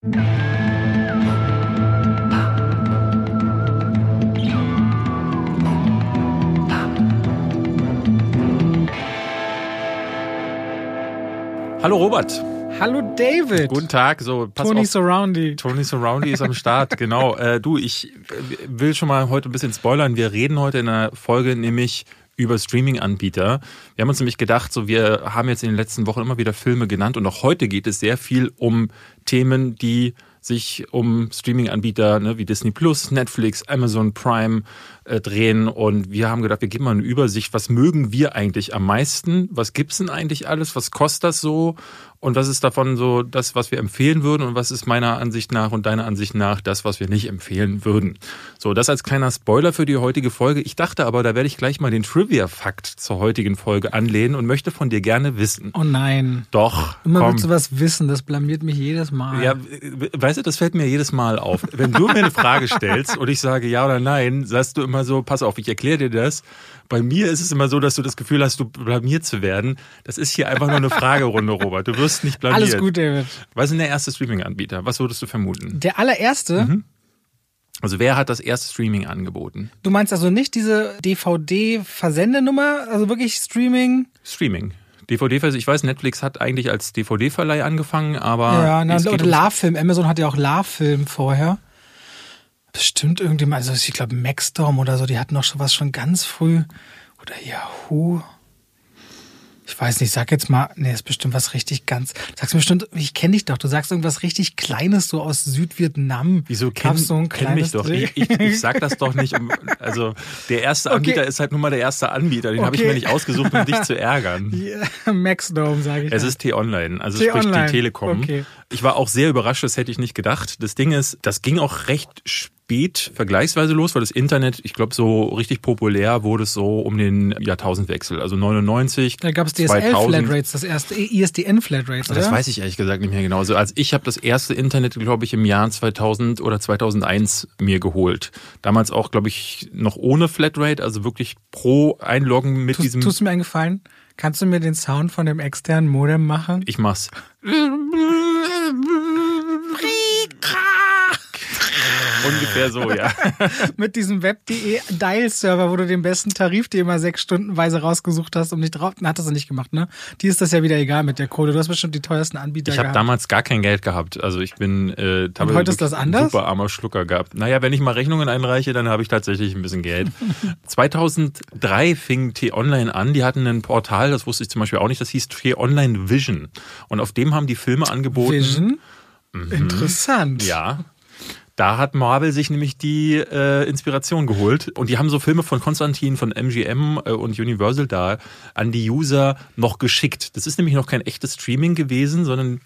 Hallo Robert. Hallo David. Guten Tag. So, pass Tony auf. Surroundy. Tony Surroundy ist am Start, genau. Äh, du, ich will schon mal heute ein bisschen spoilern. Wir reden heute in der Folge nämlich über Streaming-Anbieter. Wir haben uns nämlich gedacht, so wir haben jetzt in den letzten Wochen immer wieder Filme genannt und auch heute geht es sehr viel um Themen, die sich um Streaming-Anbieter ne, wie Disney Plus, Netflix, Amazon Prime äh, drehen. Und wir haben gedacht, wir geben mal eine Übersicht, was mögen wir eigentlich am meisten? Was gibt's denn eigentlich alles? Was kostet das so? Und was ist davon so das, was wir empfehlen würden? Und was ist meiner Ansicht nach und deiner Ansicht nach das, was wir nicht empfehlen würden? So, das als kleiner Spoiler für die heutige Folge. Ich dachte aber, da werde ich gleich mal den Trivia-Fakt zur heutigen Folge anlehnen und möchte von dir gerne wissen. Oh nein. Doch. Immer komm. willst du was wissen, das blamiert mich jedes Mal. Ja, weißt du, das fällt mir jedes Mal auf. Wenn du mir eine Frage stellst und ich sage ja oder nein, sagst du immer so, pass auf, ich erkläre dir das. Bei mir ist es immer so, dass du das Gefühl hast, du blamiert zu werden. Das ist hier einfach nur eine Fragerunde, Robert. Du wirst nicht blamiert. Alles gut, David. Was ist denn der erste Streaming-Anbieter? Was würdest du vermuten? Der allererste? Mhm. Also wer hat das erste Streaming angeboten? Du meinst also nicht diese DVD-Versendenummer, also wirklich Streaming? Streaming. DVD, ich weiß, Netflix hat eigentlich als DVD-Verleih angefangen, aber. Ja, na, oder LaFilm. Amazon hat ja auch LaFilm vorher. Bestimmt irgendjemand, also ich glaube Maxdom oder so, die hatten noch schon was schon ganz früh. Oder Yahoo. Ich weiß nicht, sag jetzt mal, nee, ist bestimmt was richtig ganz. Sagst bestimmt, ich kenne dich doch. Du sagst irgendwas richtig Kleines, so aus Südvietnam. Wieso kenn, so ein kenn mich doch? Ich, ich, ich, sag das doch nicht. Um, also der erste Anbieter okay. ist halt nun mal der erste Anbieter. Den okay. habe ich mir nicht ausgesucht, um dich zu ärgern. Yeah. Maxdome, sage ich. Es ist T-Online, also sprich die Telekom. Okay. Ich war auch sehr überrascht, das hätte ich nicht gedacht. Das Ding ist, das ging auch recht spät vergleichsweise los, weil das Internet, ich glaube, so richtig populär wurde es so um den Jahrtausendwechsel, also 99. Da gab es DSL-Flatrates, das erste ISDN-Flatrates, Das weiß ich ehrlich gesagt nicht mehr genau. Also als ich habe das erste Internet, glaube ich, im Jahr 2000 oder 2001 mir geholt. Damals auch, glaube ich, noch ohne Flatrate, also wirklich pro Einloggen mit tust, diesem... Tust du mir einen Gefallen? Kannst du mir den Sound von dem externen Modem machen? Ich mach's. Ungefähr so, ja. Mit diesem Web.de Dial-Server, wo du den besten Tarif dir immer sechs Stundenweise rausgesucht hast, um nicht drauf. Hattest du nicht gemacht, ne? Die ist das ja wieder egal mit der Kohle. Du hast bestimmt die teuersten Anbieter Ich habe damals gar kein Geld gehabt. Also ich bin äh, Und heute ist das anders? super armer Schlucker gehabt. Naja, wenn ich mal Rechnungen einreiche, dann habe ich tatsächlich ein bisschen Geld. 2003 fing T-Online an. Die hatten ein Portal, das wusste ich zum Beispiel auch nicht, das hieß T-Online Vision. Und auf dem haben die Filme angeboten. Vision? Mhm. Interessant. Ja. Da hat Marvel sich nämlich die äh, Inspiration geholt. Und die haben so Filme von Konstantin, von MGM äh, und Universal da an die User noch geschickt. Das ist nämlich noch kein echtes Streaming gewesen, sondern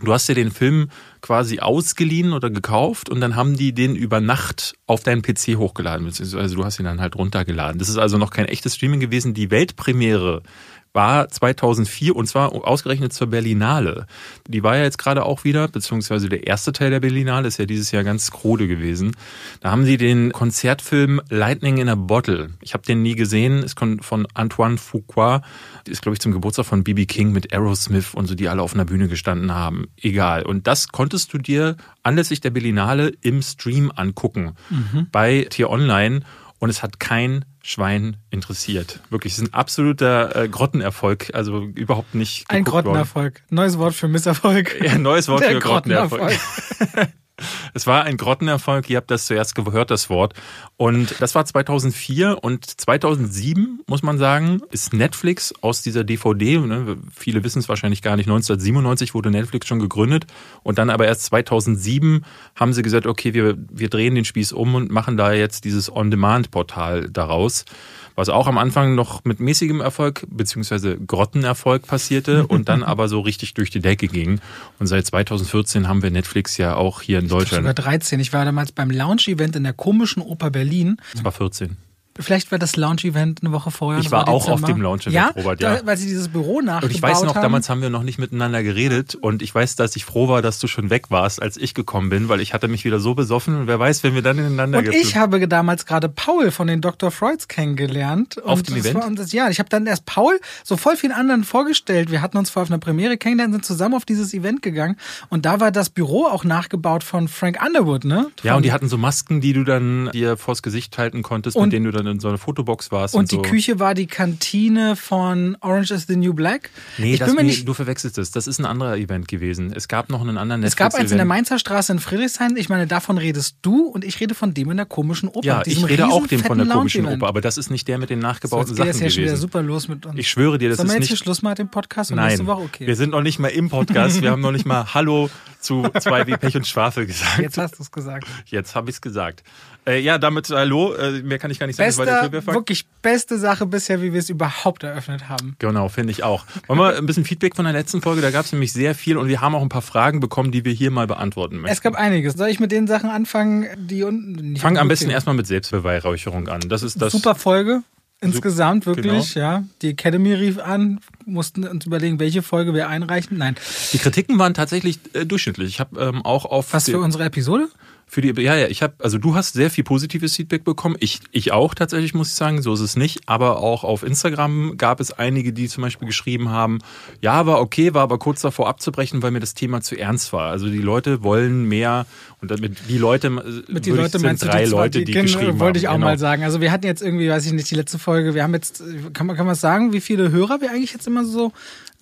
Du hast dir den Film quasi ausgeliehen oder gekauft und dann haben die den über Nacht auf deinen PC hochgeladen, beziehungsweise du hast ihn dann halt runtergeladen. Das ist also noch kein echtes Streaming gewesen. Die Weltpremiere war 2004 und zwar ausgerechnet zur Berlinale. Die war ja jetzt gerade auch wieder, beziehungsweise der erste Teil der Berlinale ist ja dieses Jahr ganz krude gewesen. Da haben sie den Konzertfilm Lightning in a Bottle. Ich habe den nie gesehen, ist von Antoine Fuqua, ist glaube ich zum Geburtstag von BB King mit Aerosmith und so, die alle auf einer Bühne gestanden haben. Egal. Und das konntest du dir anlässlich der Berlinale im Stream angucken mhm. bei Tier Online und es hat kein Schwein interessiert. Wirklich, es ist ein absoluter äh, Grottenerfolg. Also überhaupt nicht. Ein Grottenerfolg. Worden. Neues Wort für Misserfolg. Ja, neues Wort Der für Grottenerfolg. Grottenerfolg. Es war ein Grottenerfolg, ihr habt das zuerst gehört, das Wort. Und das war 2004 und 2007, muss man sagen, ist Netflix aus dieser DVD, ne, viele wissen es wahrscheinlich gar nicht, 1997 wurde Netflix schon gegründet. Und dann aber erst 2007 haben sie gesagt, okay, wir, wir drehen den Spieß um und machen da jetzt dieses On-Demand-Portal daraus was auch am Anfang noch mit mäßigem Erfolg beziehungsweise Grottenerfolg passierte und dann aber so richtig durch die Decke ging. Und seit 2014 haben wir Netflix ja auch hier in Deutschland. Sogar 13. Ich war damals beim Launch-Event in der komischen Oper Berlin. Das war 14. Vielleicht war das Launch-Event eine Woche vorher. Ich war auch auf dem Launch-Event, ja? Robert, ja. Da, weil sie dieses Büro nachgebaut Und ich weiß noch, haben. damals haben wir noch nicht miteinander geredet und ich weiß, dass ich froh war, dass du schon weg warst, als ich gekommen bin, weil ich hatte mich wieder so besoffen und wer weiß, wenn wir dann ineinander Und ich habe damals gerade Paul von den Dr. Freuds kennengelernt. Und Auf dem das Event? War, und das, ja, ich habe dann erst Paul so voll vielen anderen vorgestellt. Wir hatten uns vorher auf einer Premiere kennengelernt, sind zusammen auf dieses Event gegangen. Und da war das Büro auch nachgebaut von Frank Underwood, ne? Ja, Von- und die hatten so Masken, die du dann dir vors Gesicht halten konntest, Und- mit denen du dann in so einer Fotobox warst. und die so. Küche war die Kantine von Orange is the New Black. Nee, ich das, bin mir nee nicht. du verwechselst es. Das ist ein anderer Event gewesen. Es gab noch einen anderen Es gab eins in der. Mainzer Straße in Friedrichshain. Ich meine, davon redest du und ich rede von dem in der komischen Oper. Ja, ich rede auch dem von der komischen. Oper, aber das ist nicht der mit den So, nachgebauten jetzt geht das Sachen ja schon wieder super los mit uns. Ich schwöre dir, das Sollen wir ist jetzt hier. Schluss machen mit dem Podcast und Nein, Woche? Okay. wir sind noch nicht mal im Podcast. Wir haben noch nicht mal Hallo zu zwei wie Pech und Schwafel gesagt. Jetzt hast du es gesagt. Jetzt habe ich es gesagt. Äh, ja, damit Hallo. Äh, mehr kann ich gar nicht sagen. Beste, wirklich beste Sache bisher, wie wir es überhaupt eröffnet haben. Genau, finde ich auch. Wollen wir ein bisschen Feedback von der letzten Folge? Da gab es nämlich sehr viel und wir haben auch ein paar Fragen bekommen, die wir hier mal beantworten möchten. Es gab einiges. Soll ich mit den Sachen anfangen, die unten. nicht Fang am besten erstmal mit Selbstbeweihräucherung an. Das ist das. Super Folge. Insgesamt wirklich, ja. Die Academy rief an, mussten uns überlegen, welche Folge wir einreichen. Nein. Die Kritiken waren tatsächlich äh, durchschnittlich. Ich habe ähm, auch auf Was für unsere Episode? Für die, ja, ja, ich habe, also du hast sehr viel positives Feedback bekommen. Ich, ich auch tatsächlich, muss ich sagen. So ist es nicht. Aber auch auf Instagram gab es einige, die zum Beispiel geschrieben haben, ja, war okay, war aber kurz davor abzubrechen, weil mir das Thema zu ernst war. Also die Leute wollen mehr und damit die Leute, äh, Mit die Leute sind meinst du drei die zwei, Leute, die, genau, geschrieben Wollte ich auch haben. mal Genau. sagen. Also wir hatten jetzt irgendwie, weiß ich nicht, die letzte Folge, wir haben jetzt, kann man, kann man sagen, wie viele Hörer wir eigentlich jetzt immer so,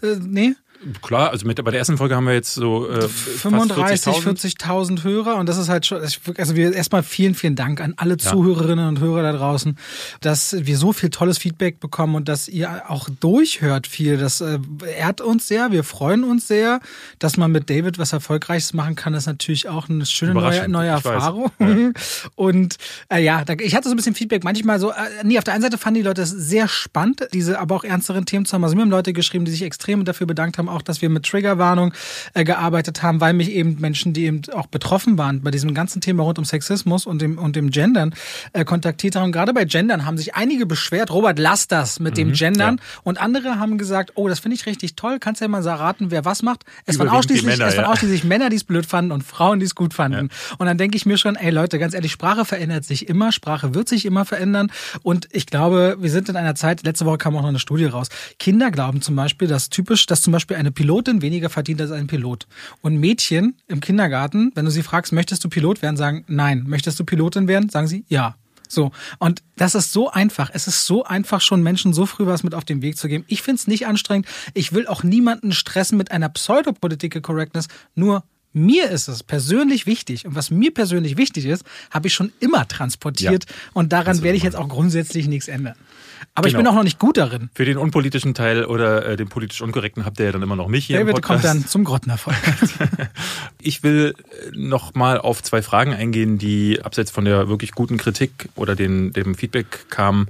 äh, nee? Klar, also mit, bei der ersten Folge haben wir jetzt so äh, fast 35, 40.000. 40.000 Hörer und das ist halt schon, also wir erstmal vielen, vielen Dank an alle Zuhörerinnen und Hörer da draußen, dass wir so viel tolles Feedback bekommen und dass ihr auch durchhört viel. Das äh, ehrt uns sehr, wir freuen uns sehr, dass man mit David was Erfolgreiches machen kann, ist natürlich auch eine schöne neue, neue. Erfahrung. Und äh, ja, ich hatte so ein bisschen Feedback, manchmal so, äh, nee, auf der einen Seite fanden die Leute es sehr spannend, diese aber auch ernsteren Themen zu haben. Also mir haben Leute geschrieben, die sich extrem dafür bedankt haben, auch dass wir mit Triggerwarnung äh, gearbeitet haben, weil mich eben Menschen, die eben auch betroffen waren bei diesem ganzen Thema rund um Sexismus und dem, und dem Gendern, äh, kontaktiert haben. Gerade bei Gendern haben sich einige beschwert, Robert, lass das mit dem Gendern. ja. Und andere haben gesagt, oh, das finde ich richtig toll, kannst ja mal so raten, wer was macht. Es waren Überwiegend ausschließlich, Männer, es waren ja. ausschließlich Männer, die es blöd fanden und Frauen, die es gut fanden. Und dann denke ich mir schon, ey Leute, ganz ehrlich, Sprache verändert sich immer, Sprache wird sich immer verändern. Und ich glaube, wir sind in einer Zeit, letzte Woche kam auch noch eine Studie raus. Kinder glauben zum Beispiel, dass typisch, dass zum Beispiel eine Pilotin weniger verdient als ein Pilot. Und Mädchen im Kindergarten, wenn du sie fragst, möchtest du Pilot werden, sagen nein. Möchtest du Pilotin werden, sagen sie ja. So, und das ist so einfach. Es ist so einfach, schon Menschen so früh was mit auf den Weg zu geben. Ich finde es nicht anstrengend. Ich will auch niemanden stressen mit einer Pseudopolitical Correctness. Nur mir ist es persönlich wichtig. Und was mir persönlich wichtig ist, habe ich schon immer transportiert. Und daran werde ich jetzt auch grundsätzlich nichts ändern. Aber ich Genau. bin auch noch nicht gut darin. Für den unpolitischen Teil oder äh, den politisch unkorrekten habt ihr ja dann immer noch mich hier im David Podcast. kommt dann zum Grottenerfolg. Ich will äh, noch mal auf zwei Fragen eingehen, die abseits von der wirklich guten Kritik oder den, dem Feedback kamen.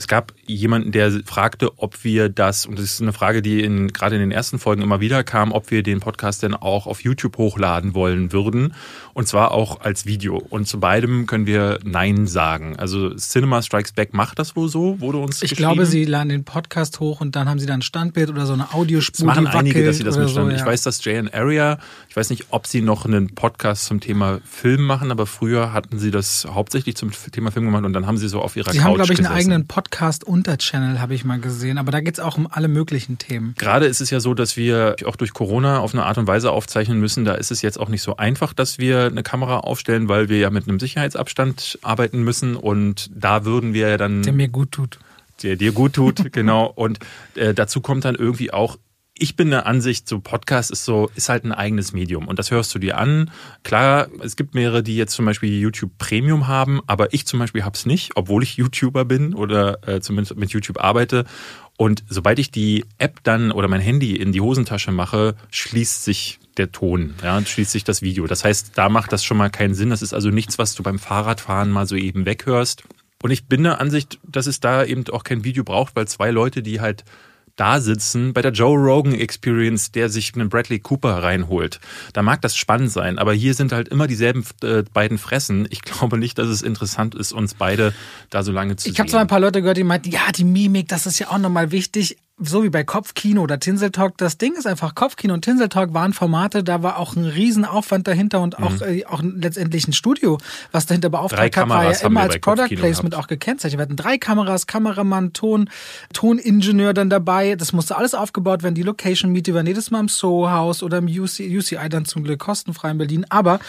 Es gab jemanden, der fragte, ob wir das, und das ist eine Frage, die in, gerade in den ersten Folgen immer wieder kam, ob wir den Podcast denn auch auf YouTube hochladen wollen würden. Und zwar auch als Video. Und zu beidem können wir Nein sagen. Also Cinema Strikes Back macht das wohl so, wurde uns Ich glaube, sie laden den Podcast hoch und dann haben sie dann ein Standbild oder so eine Audiospur, Das machen einige, dass sie das mitstanden. so, Ich ja. weiß, dass JN Area, ich weiß nicht, ob sie noch einen Podcast zum Thema Film machen, aber früher hatten sie das hauptsächlich zum Thema Film gemacht und dann haben sie so auf ihrer Sie Couch haben, glaube ich, einen gesessen. eigenen Podcast-Unter-Channel, habe ich mal gesehen. Aber da geht es auch um alle möglichen Themen. Gerade ist es ja so, dass wir auch durch Corona auf eine Art und Weise aufzeichnen müssen. Da ist es jetzt auch nicht so einfach, dass wir eine Kamera aufstellen, weil wir ja mit einem Sicherheitsabstand arbeiten müssen. Und da würden wir ja dann Der mir gut tut. der dir gut tut, genau. Und äh, dazu kommt dann irgendwie auch, ich bin der Ansicht, so Podcast ist so, ist halt ein eigenes Medium und das hörst du dir an. Klar, es gibt mehrere, die jetzt zum Beispiel YouTube Premium haben, aber ich zum Beispiel hab's nicht, obwohl ich YouTuber bin oder äh, zumindest mit YouTube arbeite. Und sobald ich die App dann oder mein Handy in die Hosentasche mache, schließt sich der Ton, ja, schließt sich das Video. Das heißt, da macht das schon mal keinen Sinn. Das ist also nichts, was du beim Fahrradfahren mal so eben weghörst. Und ich bin der Ansicht, dass es da eben auch kein Video braucht, weil zwei Leute, die halt da sitzen bei der Joe Rogan Experience, der sich einen Bradley Cooper reinholt. Da mag das spannend sein, aber hier sind halt immer dieselben äh, beiden Fressen. Ich glaube nicht, dass es interessant ist, uns beide da so lange zu ich sehen. Ich habe zwar ein paar Leute gehört, die meinten, ja, die Mimik, das ist ja auch nochmal wichtig so wie bei Kopfkino oder Tinseltalk, das Ding ist einfach, Kopfkino und Tinseltalk waren Formate, da war auch ein Riesenaufwand dahinter und auch, mhm. äh, auch letztendlich ein Studio, was dahinter beauftragt hat, war ja immer als Product Placement auch gekennzeichnet. Wir hatten drei Kameras, Kameramann, Ton, Toningenieur dann dabei. Das musste alles aufgebaut werden. Die Location Miete war jedes Mal im Soho-Haus oder im UC, UCI dann zum Glück kostenfrei in Berlin. Aber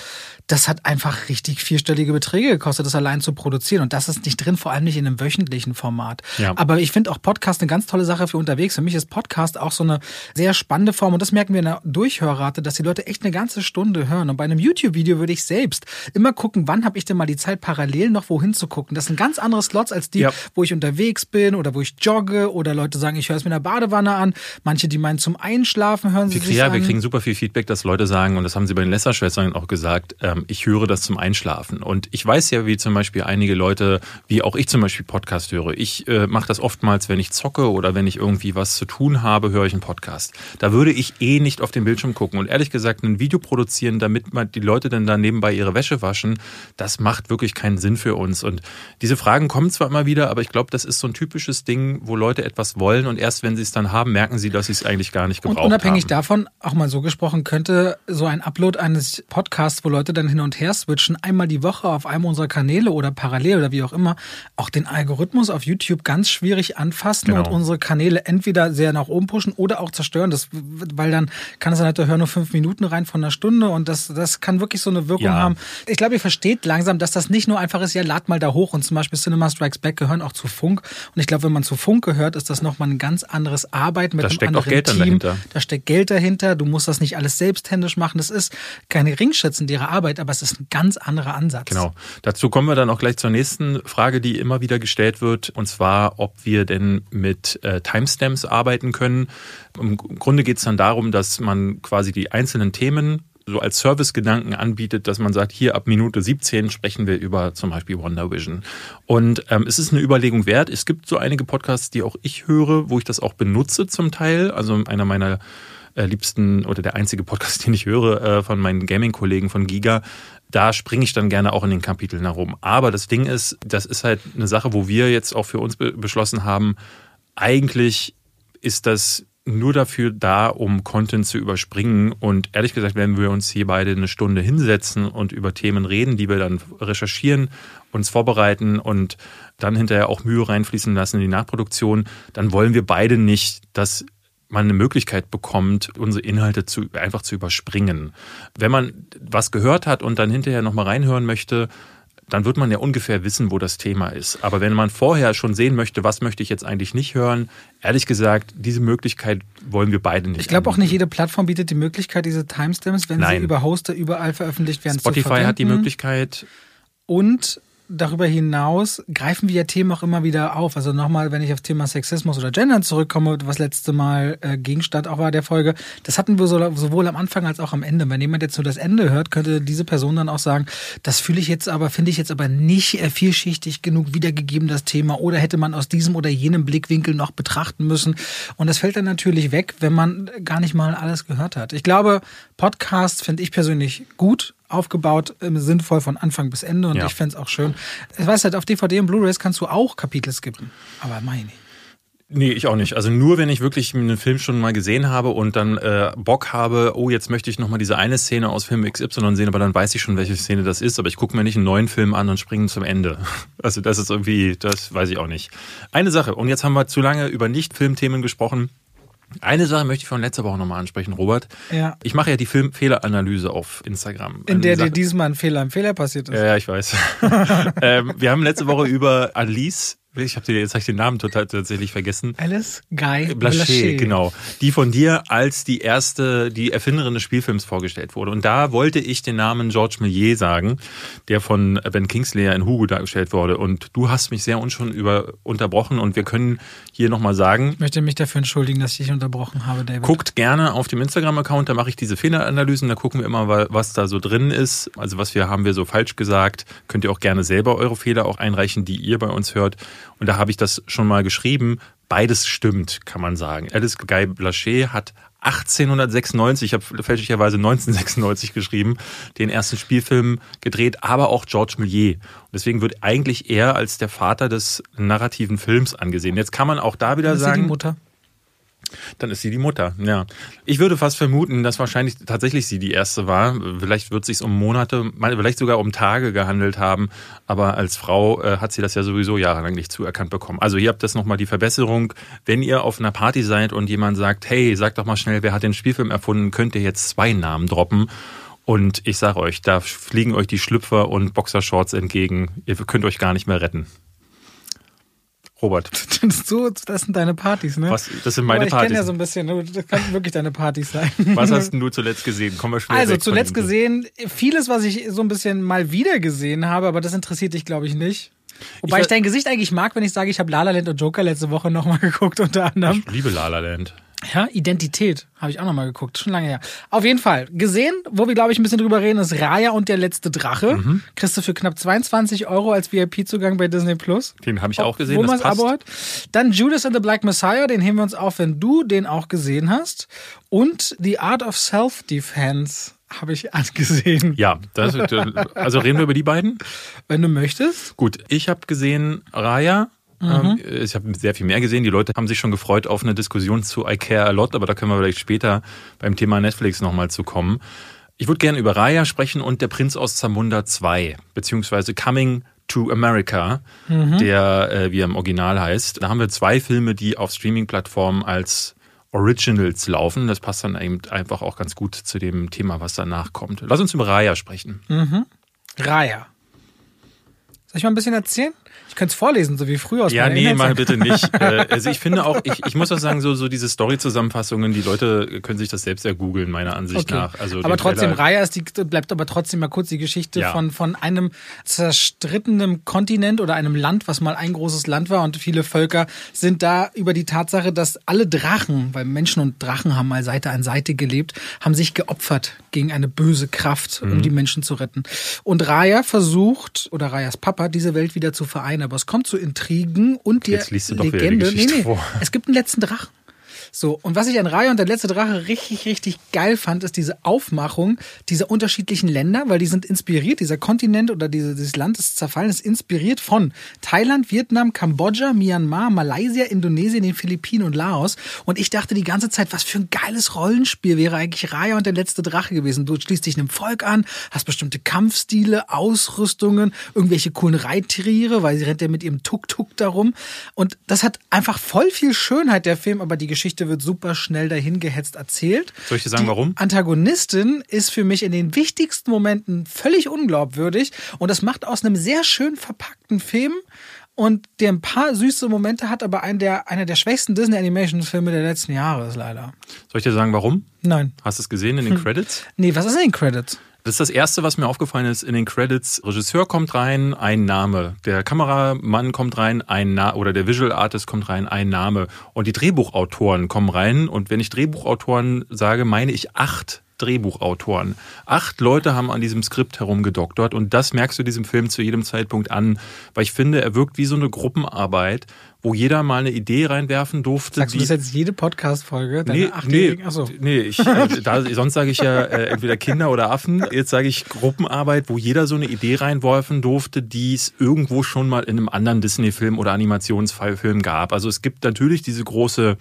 das hat einfach richtig vierstellige Beträge gekostet, das allein zu produzieren. Und das ist nicht drin, vor allem nicht in einem wöchentlichen Format. Ja. Aber ich finde auch Podcast eine ganz tolle Sache für unterwegs. Für mich ist Podcast auch so eine sehr spannende Form. Und das merken wir in der Durchhörrate, dass die Leute echt eine ganze Stunde hören. Und bei einem YouTube-Video würde ich selbst immer gucken, wann habe ich denn mal die Zeit, parallel noch wohin zu gucken. Das sind ganz andere Slots als die, ja. wo ich unterwegs bin oder wo ich jogge oder Leute sagen, ich höre es mir in der Badewanne an. Manche, die meinen zum Einschlafen hören sie wir, sich ja, an. wir kriegen super viel Feedback, dass Leute sagen, und das haben sie bei den Lesser-Schwestern auch gesagt, ähm, ich höre das zum Einschlafen. Und ich weiß ja, wie zum Beispiel einige Leute, wie auch ich zum Beispiel Podcast höre. Ich äh, mache das oftmals, wenn ich zocke oder wenn ich irgendwie was zu tun habe, höre ich einen Podcast. Da würde ich eh nicht auf den Bildschirm gucken. Und ehrlich gesagt, ein Video produzieren, damit man die Leute dann da nebenbei ihre Wäsche waschen, das macht wirklich keinen Sinn für uns. Und diese Fragen kommen zwar immer wieder, aber ich glaube, das ist so ein typisches Ding, wo Leute etwas wollen und erst wenn sie es dann haben, merken sie, dass sie es eigentlich gar nicht gebraucht haben. Und unabhängig haben. davon, auch mal so gesprochen, könnte so ein Upload eines Podcasts, wo Leute dann hin und her switchen, einmal die Woche auf einem unserer Kanäle oder parallel oder wie auch immer, auch den Algorithmus auf YouTube ganz schwierig anfassen genau. und unsere Kanäle entweder sehr nach oben pushen oder auch zerstören. Das, weil dann kann es dann halt, da hören nur fünf Minuten rein von einer Stunde und das, das kann wirklich so eine Wirkung ja. haben. Ich glaube, ihr versteht langsam, dass das nicht nur einfach ist, ja, lad mal da hoch und zum Beispiel Cinema Strikes Back gehören auch zu Funk. Und ich glaube, wenn man zu Funk gehört, ist das nochmal ein ganz anderes Arbeiten mit da einem steckt anderen auch Geld Team. Dahinter. Da steckt Geld dahinter. Du musst das nicht alles selbsthändisch machen. Das ist keine geringschätzendere Arbeit, aber es ist ein ganz anderer Ansatz. Genau. Dazu kommen wir dann auch gleich zur nächsten Frage, die immer wieder gestellt wird, und zwar, ob wir denn mit äh, Timestamps arbeiten können. Im Grunde geht es dann darum, dass man quasi die einzelnen Themen so als Servicegedanken anbietet, dass man sagt, hier ab Minute 17 sprechen wir über zum Beispiel Wonder Vision. Und ähm, es ist eine Überlegung wert. Es gibt so einige Podcasts, die auch ich höre, wo ich das auch benutze zum Teil. Also einer meiner äh, liebsten oder der einzige Podcast, den ich höre äh, von meinen Gaming-Kollegen von Giga, da springe ich dann gerne auch in den Kapiteln herum. Aber das Ding ist, das ist halt eine Sache, wo wir jetzt auch für uns be beschlossen haben, eigentlich ist das nur dafür da, um Content zu überspringen. Und ehrlich gesagt, wenn wir uns hier beide eine Stunde hinsetzen und über Themen reden, die wir dann recherchieren, uns vorbereiten und dann hinterher auch Mühe reinfließen lassen in die Nachproduktion, dann wollen wir beide nicht, dass man eine Möglichkeit bekommt, unsere Inhalte zu, einfach zu überspringen. Wenn man was gehört hat und dann hinterher nochmal reinhören möchte, dann wird man ja ungefähr wissen, wo das Thema ist. Aber wenn man vorher schon sehen möchte, was möchte ich jetzt eigentlich nicht hören, ehrlich gesagt, diese Möglichkeit wollen wir beide nicht. Ich glaube auch nicht jede Plattform bietet die Möglichkeit, diese Timestamps, wenn Nein. sie über Hoster überall veröffentlicht werden, Spotify hat die Möglichkeit. Und darüber hinaus greifen wir ja Themen auch immer wieder auf. Also nochmal, wenn ich auf Thema Sexismus oder Gender zurückkomme, was letzte Mal äh, Gegenstand auch war der Folge, das hatten wir so, sowohl am Anfang als auch am Ende. Wenn jemand jetzt nur das Ende hört, könnte diese Person dann auch sagen, das fühle ich jetzt aber, finde ich jetzt aber nicht äh, vielschichtig genug wiedergegeben, das Thema, oder hätte man aus diesem oder jenem Blickwinkel noch betrachten müssen. Und das fällt dann natürlich weg, wenn man gar nicht mal alles gehört hat. Ich glaube, Podcasts finde ich persönlich gut, aufgebaut, sinnvoll von Anfang bis Ende und ja. ich fände es auch schön. Ich weiß halt, auf DVD und Blu-rays kannst du auch Kapitel skippen, aber meine Nee, ich auch nicht. Also nur wenn ich wirklich einen Film schon mal gesehen habe und dann äh, Bock habe, oh, jetzt möchte ich nochmal diese eine Szene aus Film XY sehen, aber dann weiß ich schon, welche Szene das ist, aber ich gucke mir nicht einen neuen Film an und springe zum Ende. Also das ist irgendwie, das weiß ich auch nicht. Eine Sache, und jetzt haben wir zu lange über Nicht-Filmthemen gesprochen. Eine Sache möchte ich von letzter Woche nochmal ansprechen, Robert. Ja. Ich mache ja die Filmfehleranalyse auf Instagram. In der dir diesmal ein Fehler im Fehler passiert ist. Ja, ja ich weiß. ähm, wir haben letzte Woche über Alice ich habe dir jetzt hab ich den Namen total tatsächlich vergessen. Alice Guy Blaché, Blaché, genau. Die von dir als die erste, die Erfinderin des Spielfilms vorgestellt wurde. Und da wollte ich den Namen George Millier sagen, der von Ben Kingsley in Hugo dargestellt wurde. Und du hast mich sehr unschön über unterbrochen und wir können hier nochmal sagen. Ich möchte mich dafür entschuldigen, dass ich dich unterbrochen habe, David. Guckt gerne auf dem Instagram-Account, da mache ich diese Fehleranalysen, da gucken wir immer, was da so drin ist. Also was wir haben wir so falsch gesagt. Könnt ihr auch gerne selber eure Fehler auch einreichen, die ihr bei uns hört. Und da habe ich das schon mal geschrieben. Beides stimmt, kann man sagen. Alice Guy Blaché hat 1896, ich habe fälschlicherweise 1996 geschrieben, den ersten Spielfilm gedreht, aber auch Georges Méliès. Und deswegen wird eigentlich er als der Vater des narrativen Films angesehen. Jetzt kann man auch da wieder sagen. Die Mutter. Dann ist sie die Mutter, ja. Ich würde fast vermuten, dass wahrscheinlich tatsächlich sie die erste war. Vielleicht wird es sich um Monate, vielleicht sogar um Tage gehandelt haben. Aber als Frau äh, hat sie das ja sowieso jahrelang nicht zuerkannt bekommen. Also hier habt ihr nochmal die Verbesserung. Wenn ihr auf einer Party seid und jemand sagt, hey, sag doch mal schnell, wer hat den Spielfilm erfunden, könnt ihr jetzt zwei Namen droppen. Und ich sage euch, da fliegen euch die Schlüpfer und Boxershorts entgegen. Ihr könnt euch gar nicht mehr retten. Robert. So, das sind deine Partys, ne? Was, das sind meine ich Partys. Ich kenne ja so ein bisschen, das kann wirklich deine Partys sein. Was hast du zuletzt gesehen? Kommen wir schnell Also zuletzt gesehen, vieles, was ich so ein bisschen mal wieder gesehen habe, aber das interessiert dich, glaube ich, nicht. Wobei ich, ich, dein Gesicht eigentlich mag, wenn ich sage, ich habe La La Land und Joker letzte Woche nochmal geguckt, unter anderem. Ich liebe La La Land. Ja, Identität habe ich auch nochmal geguckt, schon lange her. Auf jeden Fall gesehen, wo wir glaube ich ein bisschen drüber reden, ist Raya und der letzte Drache. Mhm. Kriegst du für knapp 22 Euro als VIP-Zugang bei Disney Plus. Den habe ich auch gesehen. Wo man das Abo hat. Dann Judas and the Black Messiah, den heben wir uns auf, wenn du den auch gesehen hast. Und The Art of Self-Defense habe ich angesehen. Ja, das, also reden wir über die beiden? Wenn du möchtest. Gut, ich habe gesehen Raya Mhm. Ähm, ich habe sehr viel mehr gesehen. Die Leute haben sich schon gefreut auf eine Diskussion zu I Care a Lot, aber da können wir vielleicht später beim Thema Netflix nochmal zu kommen. Ich würde gerne über Raya sprechen und Der Prinz aus Zamunda 2, beziehungsweise Coming to America, mhm. der, äh, wie er im Original heißt. Da haben wir zwei Filme, die auf Streaming-Plattformen als Originals laufen. Das passt dann eben einfach auch ganz gut zu dem Thema, was danach kommt. Lass uns über Raya sprechen. Mhm. Raya. Soll ich mal ein bisschen erzählen? Ich könnte es vorlesen, so wie früher aus Ja, nee, mal bitte nicht. Äh, also ich finde auch, ich, ich muss auch sagen, so, so diese Story-Zusammenfassungen, die Leute können sich das selbst ja googeln, meiner Ansicht okay. nach. Also aber trotzdem, Raya ist die, bleibt aber trotzdem mal kurz die Geschichte ja. von, von einem zerstrittenen Kontinent oder einem Land, was mal ein großes Land war und viele Völker sind da über die Tatsache, dass alle Drachen, weil Menschen und Drachen haben mal Seite an Seite gelebt, haben sich geopfert gegen eine böse Kraft, um mhm. die Menschen zu retten. Und Raya versucht, oder Rayas Papa, diese Welt wieder zu vereinen aber es kommt zu Intrigen und der Legende. nee, nee, vor. es gibt einen letzten Drachen. So, und was ich an Raya und der letzte Drache richtig, richtig geil fand, ist diese Aufmachung dieser unterschiedlichen Länder, weil die sind inspiriert, dieser Kontinent oder diese, dieses Land ist zerfallen, ist inspiriert von Thailand, Vietnam, Kambodscha, Myanmar, Malaysia, Indonesien, den Philippinen und Laos. Und ich dachte die ganze Zeit, was für ein geiles Rollenspiel wäre eigentlich Raya und der letzte Drache gewesen. Du schließt dich einem Volk an, hast bestimmte Kampfstile, Ausrüstungen, irgendwelche coolen Reittiere, weil sie rennt ja mit ihrem Tuk-Tuk darum. Und das hat einfach voll viel Schönheit, der Film, aber die Geschichte Geschichte wird super schnell dahin gehetzt erzählt. Soll ich dir sagen, die warum? Antagonistin ist für mich in den wichtigsten Momenten völlig unglaubwürdig und das macht aus einem sehr schön verpackten Film und der ein paar süße Momente hat, aber einen der, einer der schwächsten Disney-Animation-Filme der letzten Jahre ist leider. Soll ich dir sagen, warum? Nein. Hast du es gesehen in den hm. Credits? Nee, was ist in den Credits? Das ist das Erste, was mir aufgefallen ist in den Credits. Regisseur kommt rein, ein Name. Der Kameramann kommt rein, ein Name. Oder der Visual Artist kommt rein, ein Name. Und die Drehbuchautoren kommen rein. Und wenn ich Drehbuchautoren sage, meine ich acht Drehbuchautoren. Acht Leute haben an diesem Skript herumgedoktert und das merkst du diesem Film zu jedem Zeitpunkt an, weil ich finde, er wirkt wie so eine Gruppenarbeit, wo jeder mal eine Idee reinwerfen durfte. Sagst du das jetzt jede Podcast-Folge? Nee, nee, Achso. nee ich, äh, da, sonst sage ich ja äh, entweder Kinder oder Affen. Jetzt sage ich Gruppenarbeit, wo jeder so eine Idee reinwerfen durfte, die es irgendwo schon mal in einem anderen Disney-Film oder Animationsfilm gab. Also es gibt natürlich diese große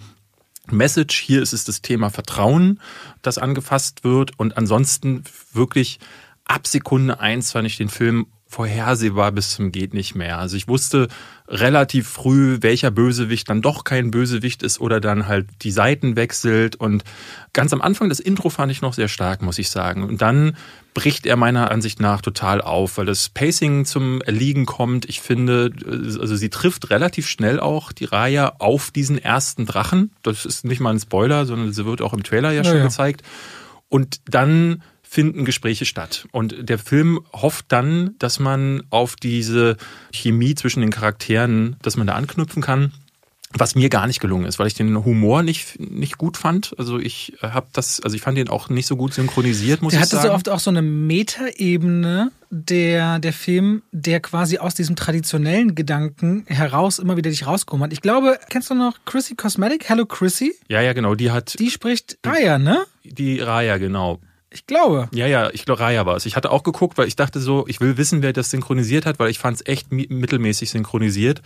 Message. Hier ist es das Thema Vertrauen, das angefasst wird. Und ansonsten wirklich ab Sekunde eins fand ich den Film vorhersehbar bis zum geht nicht mehr. Also ich wusste relativ früh, welcher Bösewicht dann doch kein Bösewicht ist oder dann halt die Seiten wechselt und ganz am Anfang das Intro fand ich noch sehr stark, muss ich sagen. Und dann bricht er meiner Ansicht nach total auf, weil das Pacing zum Erliegen kommt. Ich finde, also sie trifft relativ schnell auch die Raya auf diesen ersten Drachen. Das ist nicht mal ein Spoiler, sondern sie wird auch im Trailer ja, ja schon ja. gezeigt. Und dann finden Gespräche statt. Und der Film hofft dann, dass man auf diese Chemie zwischen den Charakteren, dass man da anknüpfen kann. was mir gar nicht gelungen ist, weil ich den Humor nicht, nicht gut fand. Also ich habe das, also ich fand den auch nicht so gut synchronisiert, muss der ich sagen. Der hatte so oft auch so eine Metaebene, der, der Film, der quasi aus diesem traditionellen Gedanken heraus immer wieder dich rausgekommen hat. Ich glaube, kennst du noch Chrissy Cosmetic? Hello Chrissy? Ja, ja, genau, die hat. Die spricht Raya, ne? Die Raya, genau. Ich glaube. Ja, ja, ich glaube, Raya war es. Ich hatte auch geguckt, weil ich dachte so, ich will wissen, wer das synchronisiert hat, weil ich fand es echt mittelmäßig synchronisiert.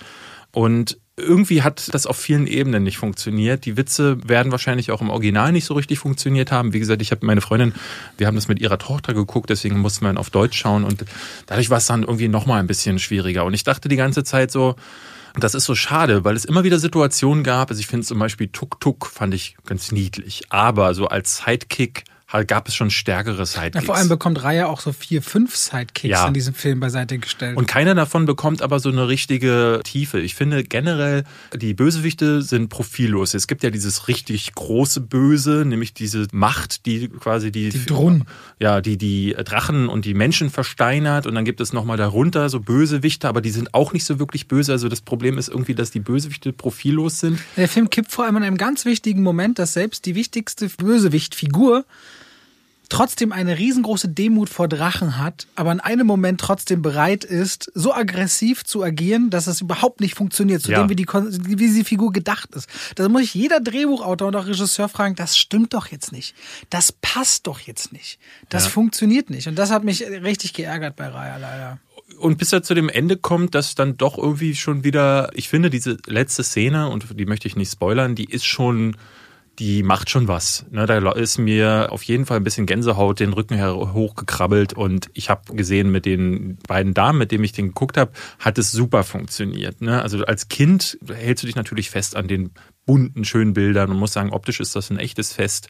Und irgendwie hat das auf vielen Ebenen nicht funktioniert. Die Witze werden wahrscheinlich auch im Original nicht so richtig funktioniert haben. Wie gesagt, ich habe meine Freundin, wir haben das mit ihrer Tochter geguckt, deswegen mussten wir auf Deutsch schauen und dadurch war es dann irgendwie nochmal ein bisschen schwieriger. Und ich dachte die ganze Zeit so, das ist so schade, weil es immer wieder Situationen gab. Also ich finde zum Beispiel Tuk Tuk fand ich ganz niedlich. Aber so als Sidekick gab es schon stärkere Sidekicks. Ja, vor allem bekommt Raya auch so vier, fünf Sidekicks ja. in diesem Film beiseite gestellt. Und keiner davon bekommt aber so eine richtige Tiefe. Ich finde generell, die Bösewichte sind profillos. Es gibt ja dieses richtig große Böse, nämlich diese Macht, die quasi die... Die Drun. Ja, die die Drachen und die Menschen versteinert. Und dann gibt es nochmal darunter so Bösewichte, aber die sind auch nicht so wirklich böse. Also das Problem ist irgendwie, dass die Bösewichte profillos sind. Der Film kippt vor allem an einem ganz wichtigen Moment, dass selbst die wichtigste Bösewichtfigur trotzdem eine riesengroße Demut vor Drachen hat, aber in einem Moment trotzdem bereit ist, so aggressiv zu agieren, dass es überhaupt nicht funktioniert, zu ja. dem wie die, wie die Figur gedacht ist. Da muss ich jeder Drehbuchautor und auch Regisseur fragen, das stimmt doch jetzt nicht. Das passt doch jetzt nicht. Das ja. funktioniert nicht. Und das hat mich richtig geärgert bei Raya leider und bis er zu dem Ende kommt, dass dann doch irgendwie schon wieder, ich finde, diese letzte Szene, und die möchte ich nicht spoilern, die ist schon die macht schon was. Ne, da ist mir auf jeden Fall ein bisschen Gänsehaut den Rücken hochgekrabbelt und ich habe gesehen, mit den beiden Damen, mit denen ich den geguckt habe, hat es super funktioniert. Ne? Also als Kind hältst du dich natürlich fest an den bunten, schönen Bildern und muss sagen, optisch ist das ein echtes Fest.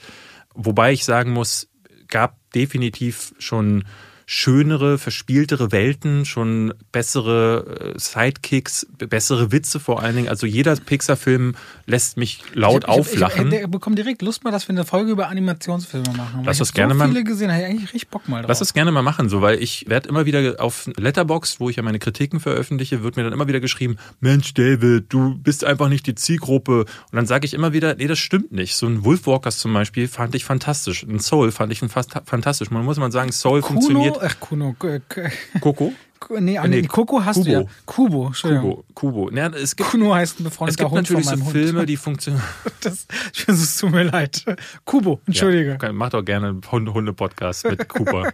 Wobei ich sagen muss, gab definitiv schon schönere, verspieltere Welten, schon bessere äh, Sidekicks, bessere Witze vor allen Dingen. Also jeder Pixar-Film lässt mich laut ich, auflachen. Ich, ich, ich bekomme direkt Lust mal, dass wir eine Folge über Animationsfilme machen. Lass das gerne so mal. viele gesehen, habe ich eigentlich richtig Bock mal drauf. Lass das gerne mal machen, so, weil ich werde immer wieder auf Letterbox, wo ich ja meine Kritiken veröffentliche, wird mir dann immer wieder geschrieben, Mensch, David, du bist einfach nicht die Zielgruppe. Und dann sage ich immer wieder, nee, das stimmt nicht. So ein Wolfwalkers zum Beispiel fand ich fantastisch. Ein Soul fand ich fantastisch. Man muss man sagen, Soul Kuno, funktioniert ach, Kuno. Coco? Nee, nee, nee Coco hast Kubo. du ja. Kubo, Kubo, Kubo. Ja, es gibt, Kuno heißt ein befreundeter Es gibt Hund natürlich so Filme, die funktionieren. Das, es tut mir leid. Kubo, entschuldige. Ja, mach doch gerne einen Hunde-Podcast mit Cooper.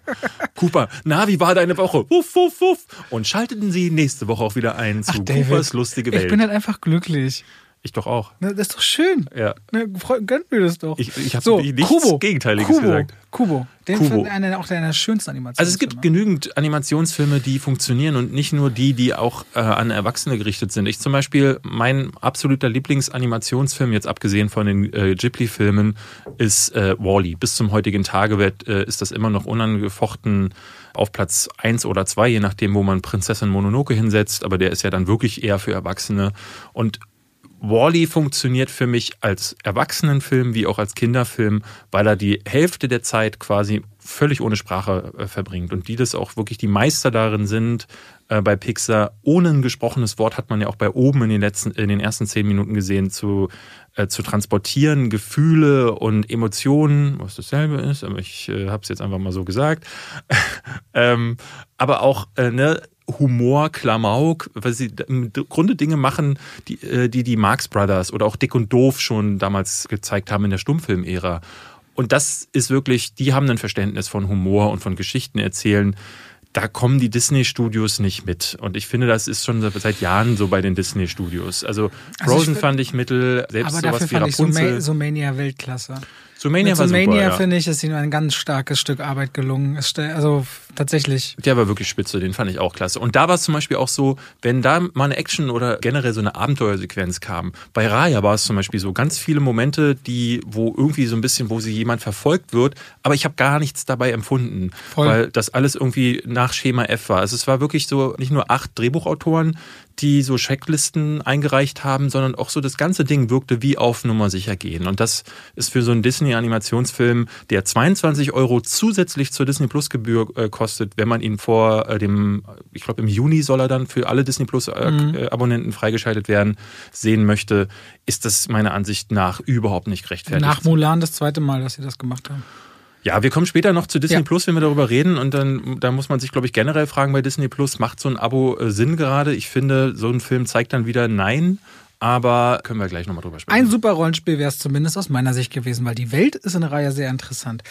Cooper, na, wie war deine Woche? Wuff, wuff, wuff. Und schalteten Sie nächste Woche auch wieder ein zu Ach, Coopers lustige Welt. Ich bin halt einfach glücklich. Ich doch auch. Na, das ist doch schön. Ja. Na, gönnt mir das doch. Ich, ich habe so, nichts Kubo. Gegenteiliges Kubo. gesagt. Kubo. Den Kubo. Eine, auch der schönsten Animationsfilme. Also es gibt genügend Animationsfilme, die funktionieren und nicht nur die, die auch äh, an Erwachsene gerichtet sind. Ich zum Beispiel, mein absoluter Lieblingsanimationsfilm, jetzt abgesehen von den äh, Ghibli-Filmen, ist äh, Wally. -E. Bis zum heutigen Tage wird, äh, ist das immer noch unangefochten auf Platz eins oder zwei, je nachdem, wo man Prinzessin Mononoke hinsetzt. Aber der ist ja dann wirklich eher für Erwachsene. Und Wally funktioniert für mich als Erwachsenenfilm wie auch als Kinderfilm, weil er die Hälfte der Zeit quasi völlig ohne Sprache äh, verbringt und die das auch wirklich die Meister darin sind äh, bei Pixar. Ohne ein gesprochenes Wort hat man ja auch bei oben in den letzten, in den ersten zehn Minuten gesehen zu äh, zu transportieren, Gefühle und Emotionen, was dasselbe ist, aber ich äh, habe es jetzt einfach mal so gesagt. ähm, aber auch äh, ne, Humor, Klamauk, weil sie im Grunde Dinge machen, die, äh, die die Marx Brothers oder auch Dick und Doof schon damals gezeigt haben in der Stummfilmära. Und das ist wirklich, die haben ein Verständnis von Humor und von Geschichten erzählen. Da kommen die Disney-Studios nicht mit. Und ich finde, das ist schon seit Jahren so bei den Disney-Studios. Also, also Frozen fand ich mittel, selbst aber sowas dafür wie Rapunzel. fand ich Sumania Weltklasse. Sumania war Sumania super, ja. finde ich, ist ihm ein ganz starkes Stück Arbeit gelungen. Also tatsächlich. Der war wirklich spitze, den fand ich auch klasse. Und da war es zum Beispiel auch so, wenn da mal eine Action oder generell so eine Abenteuersequenz kam. Bei Raya war es zum Beispiel so ganz viele Momente, die, wo irgendwie so ein bisschen, wo sie jemand verfolgt wird, aber ich habe gar nichts dabei empfunden, Voll. weil das alles irgendwie nach Schema F war. Also es war wirklich so, nicht nur acht Drehbuchautoren, die so Checklisten eingereicht haben, sondern auch so das ganze Ding wirkte wie auf Nummer sicher gehen. Und das ist für so einen Disney-Animationsfilm, der 22 Euro zusätzlich zur Disney Plus Gebühr äh, kostet, wenn man ihn vor äh, dem, ich glaube im Juni soll er dann für alle Disney Plus äh, mhm. Äh, Abonnenten freigeschaltet werden, sehen möchte, ist das meiner Ansicht nach überhaupt nicht gerechtfertigt. Nach Mulan das zweite Mal, dass sie das gemacht haben. Ja, wir kommen später noch zu Disney ja. Plus, wenn wir darüber reden. Und dann, da muss man sich, glaube ich, generell fragen bei Disney Plus, macht so ein Abo äh, Sinn gerade? Ich finde, so ein Film zeigt dann wieder Nein. Aber können wir gleich nochmal drüber sprechen. Ein super Rollenspiel wäre es zumindest aus meiner Sicht gewesen, weil die Welt ist in der Reihe sehr interessant.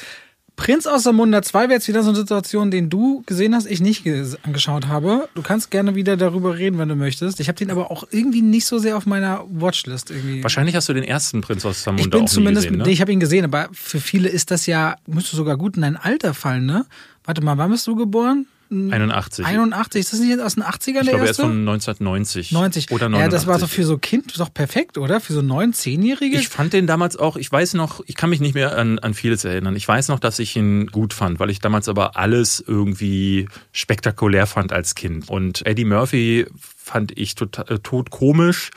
Prinz aus der Munda 2 wäre jetzt wieder so eine Situation, den du gesehen hast, ich nicht angeschaut habe. Du kannst gerne wieder darüber reden, wenn du möchtest. Ich habe den aber auch irgendwie nicht so sehr auf meiner Watchlist irgendwie. Wahrscheinlich hast du den ersten Prinz aus der Munda ich bin auch zumindest, gesehen, ne? Ich habe ihn gesehen, aber für viele ist das ja, müsste sogar gut in dein Alter fallen, ne? Warte mal, wann bist du geboren? 81. 81, ist das nicht aus den 80ern ich der glaube, er ist von 1990. 90. Oder 89. Ja, das war so für so Kind doch perfekt, oder? Für so neun, zehnjährige. Ich fand den damals auch, ich weiß noch, ich kann mich nicht mehr an, an vieles erinnern. Ich weiß noch, dass ich ihn gut fand, weil ich damals aber alles irgendwie spektakulär fand als Kind. Und Eddie Murphy fand ich total, äh, tot komisch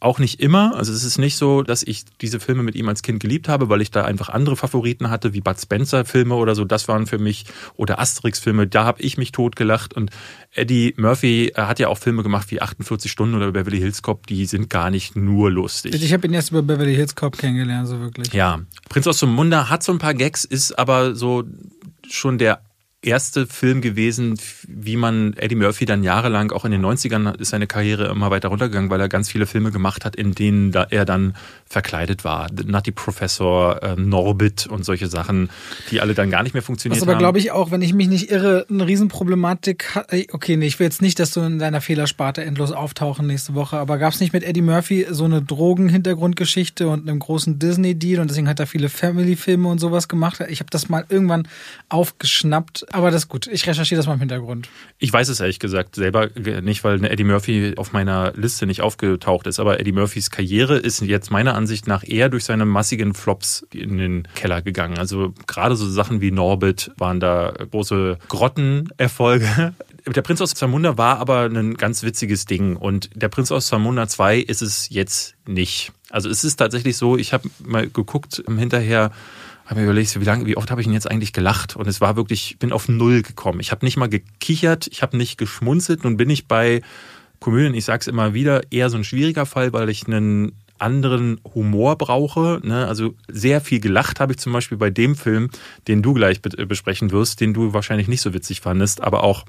auch nicht immer. Also es ist nicht so, dass ich diese Filme mit ihm als Kind geliebt habe, weil ich da einfach andere Favoriten hatte, wie Bud Spencer Filme oder so. Das waren für mich oder Asterix Filme. Da habe ich mich totgelacht. Und Eddie Murphy hat ja auch Filme gemacht wie 48 Stunden oder Beverly Hills Cop. Die sind gar nicht nur lustig. Ich habe ihn erst über Beverly Hills Cop kennengelernt, so wirklich. Ja, Prinz aus dem Munde hat so ein paar Gags, ist aber so schon der erste Film gewesen, wie man Eddie Murphy dann jahrelang, auch in den 90ern ist seine Karriere immer weiter runtergegangen, weil er ganz viele Filme gemacht hat, in denen er dann verkleidet war. Nutty Professor, äh, Norbit und solche Sachen, die alle dann gar nicht mehr funktioniert haben. Was aber, glaube ich, auch, wenn ich mich nicht irre, eine Riesenproblematik hat. Okay, nee, ich will jetzt nicht, dass du in deiner Fehlersparte endlos auftauchen nächste Woche, aber gab es nicht mit Eddie Murphy so eine Drogen-Hintergrundgeschichte und einem großen Disney-Deal und deswegen hat er viele Family-Filme und sowas gemacht? Ich habe das mal irgendwann aufgeschnappt aber das ist gut. Ich recherchiere das mal im Hintergrund. Ich weiß es ehrlich gesagt selber nicht, weil Eddie Murphy auf meiner Liste nicht aufgetaucht ist. Aber Eddie Murphys Karriere ist jetzt meiner Ansicht nach eher durch seine massigen Flops in den Keller gegangen. Also gerade so Sachen wie Norbit waren da große Grottenerfolge. Der Prinz aus Zamunda war aber ein ganz witziges Ding. Und der Prinz aus Zamunda 2 ist es jetzt nicht. Also es ist tatsächlich so, ich habe mal geguckt hinterher, habe mir überlegt, wie lange, wie oft habe ich ihn jetzt eigentlich gelacht? Und es war wirklich, ich bin auf null gekommen. Ich habe nicht mal gekichert, ich habe nicht geschmunzelt. Nun bin ich bei Komödien, ich sage es immer wieder, eher so ein schwieriger Fall, weil ich einen anderen Humor brauche. Ne? Also sehr viel gelacht habe ich zum Beispiel bei dem Film, den du gleich besprechen wirst, den du wahrscheinlich nicht so witzig fandest, aber auch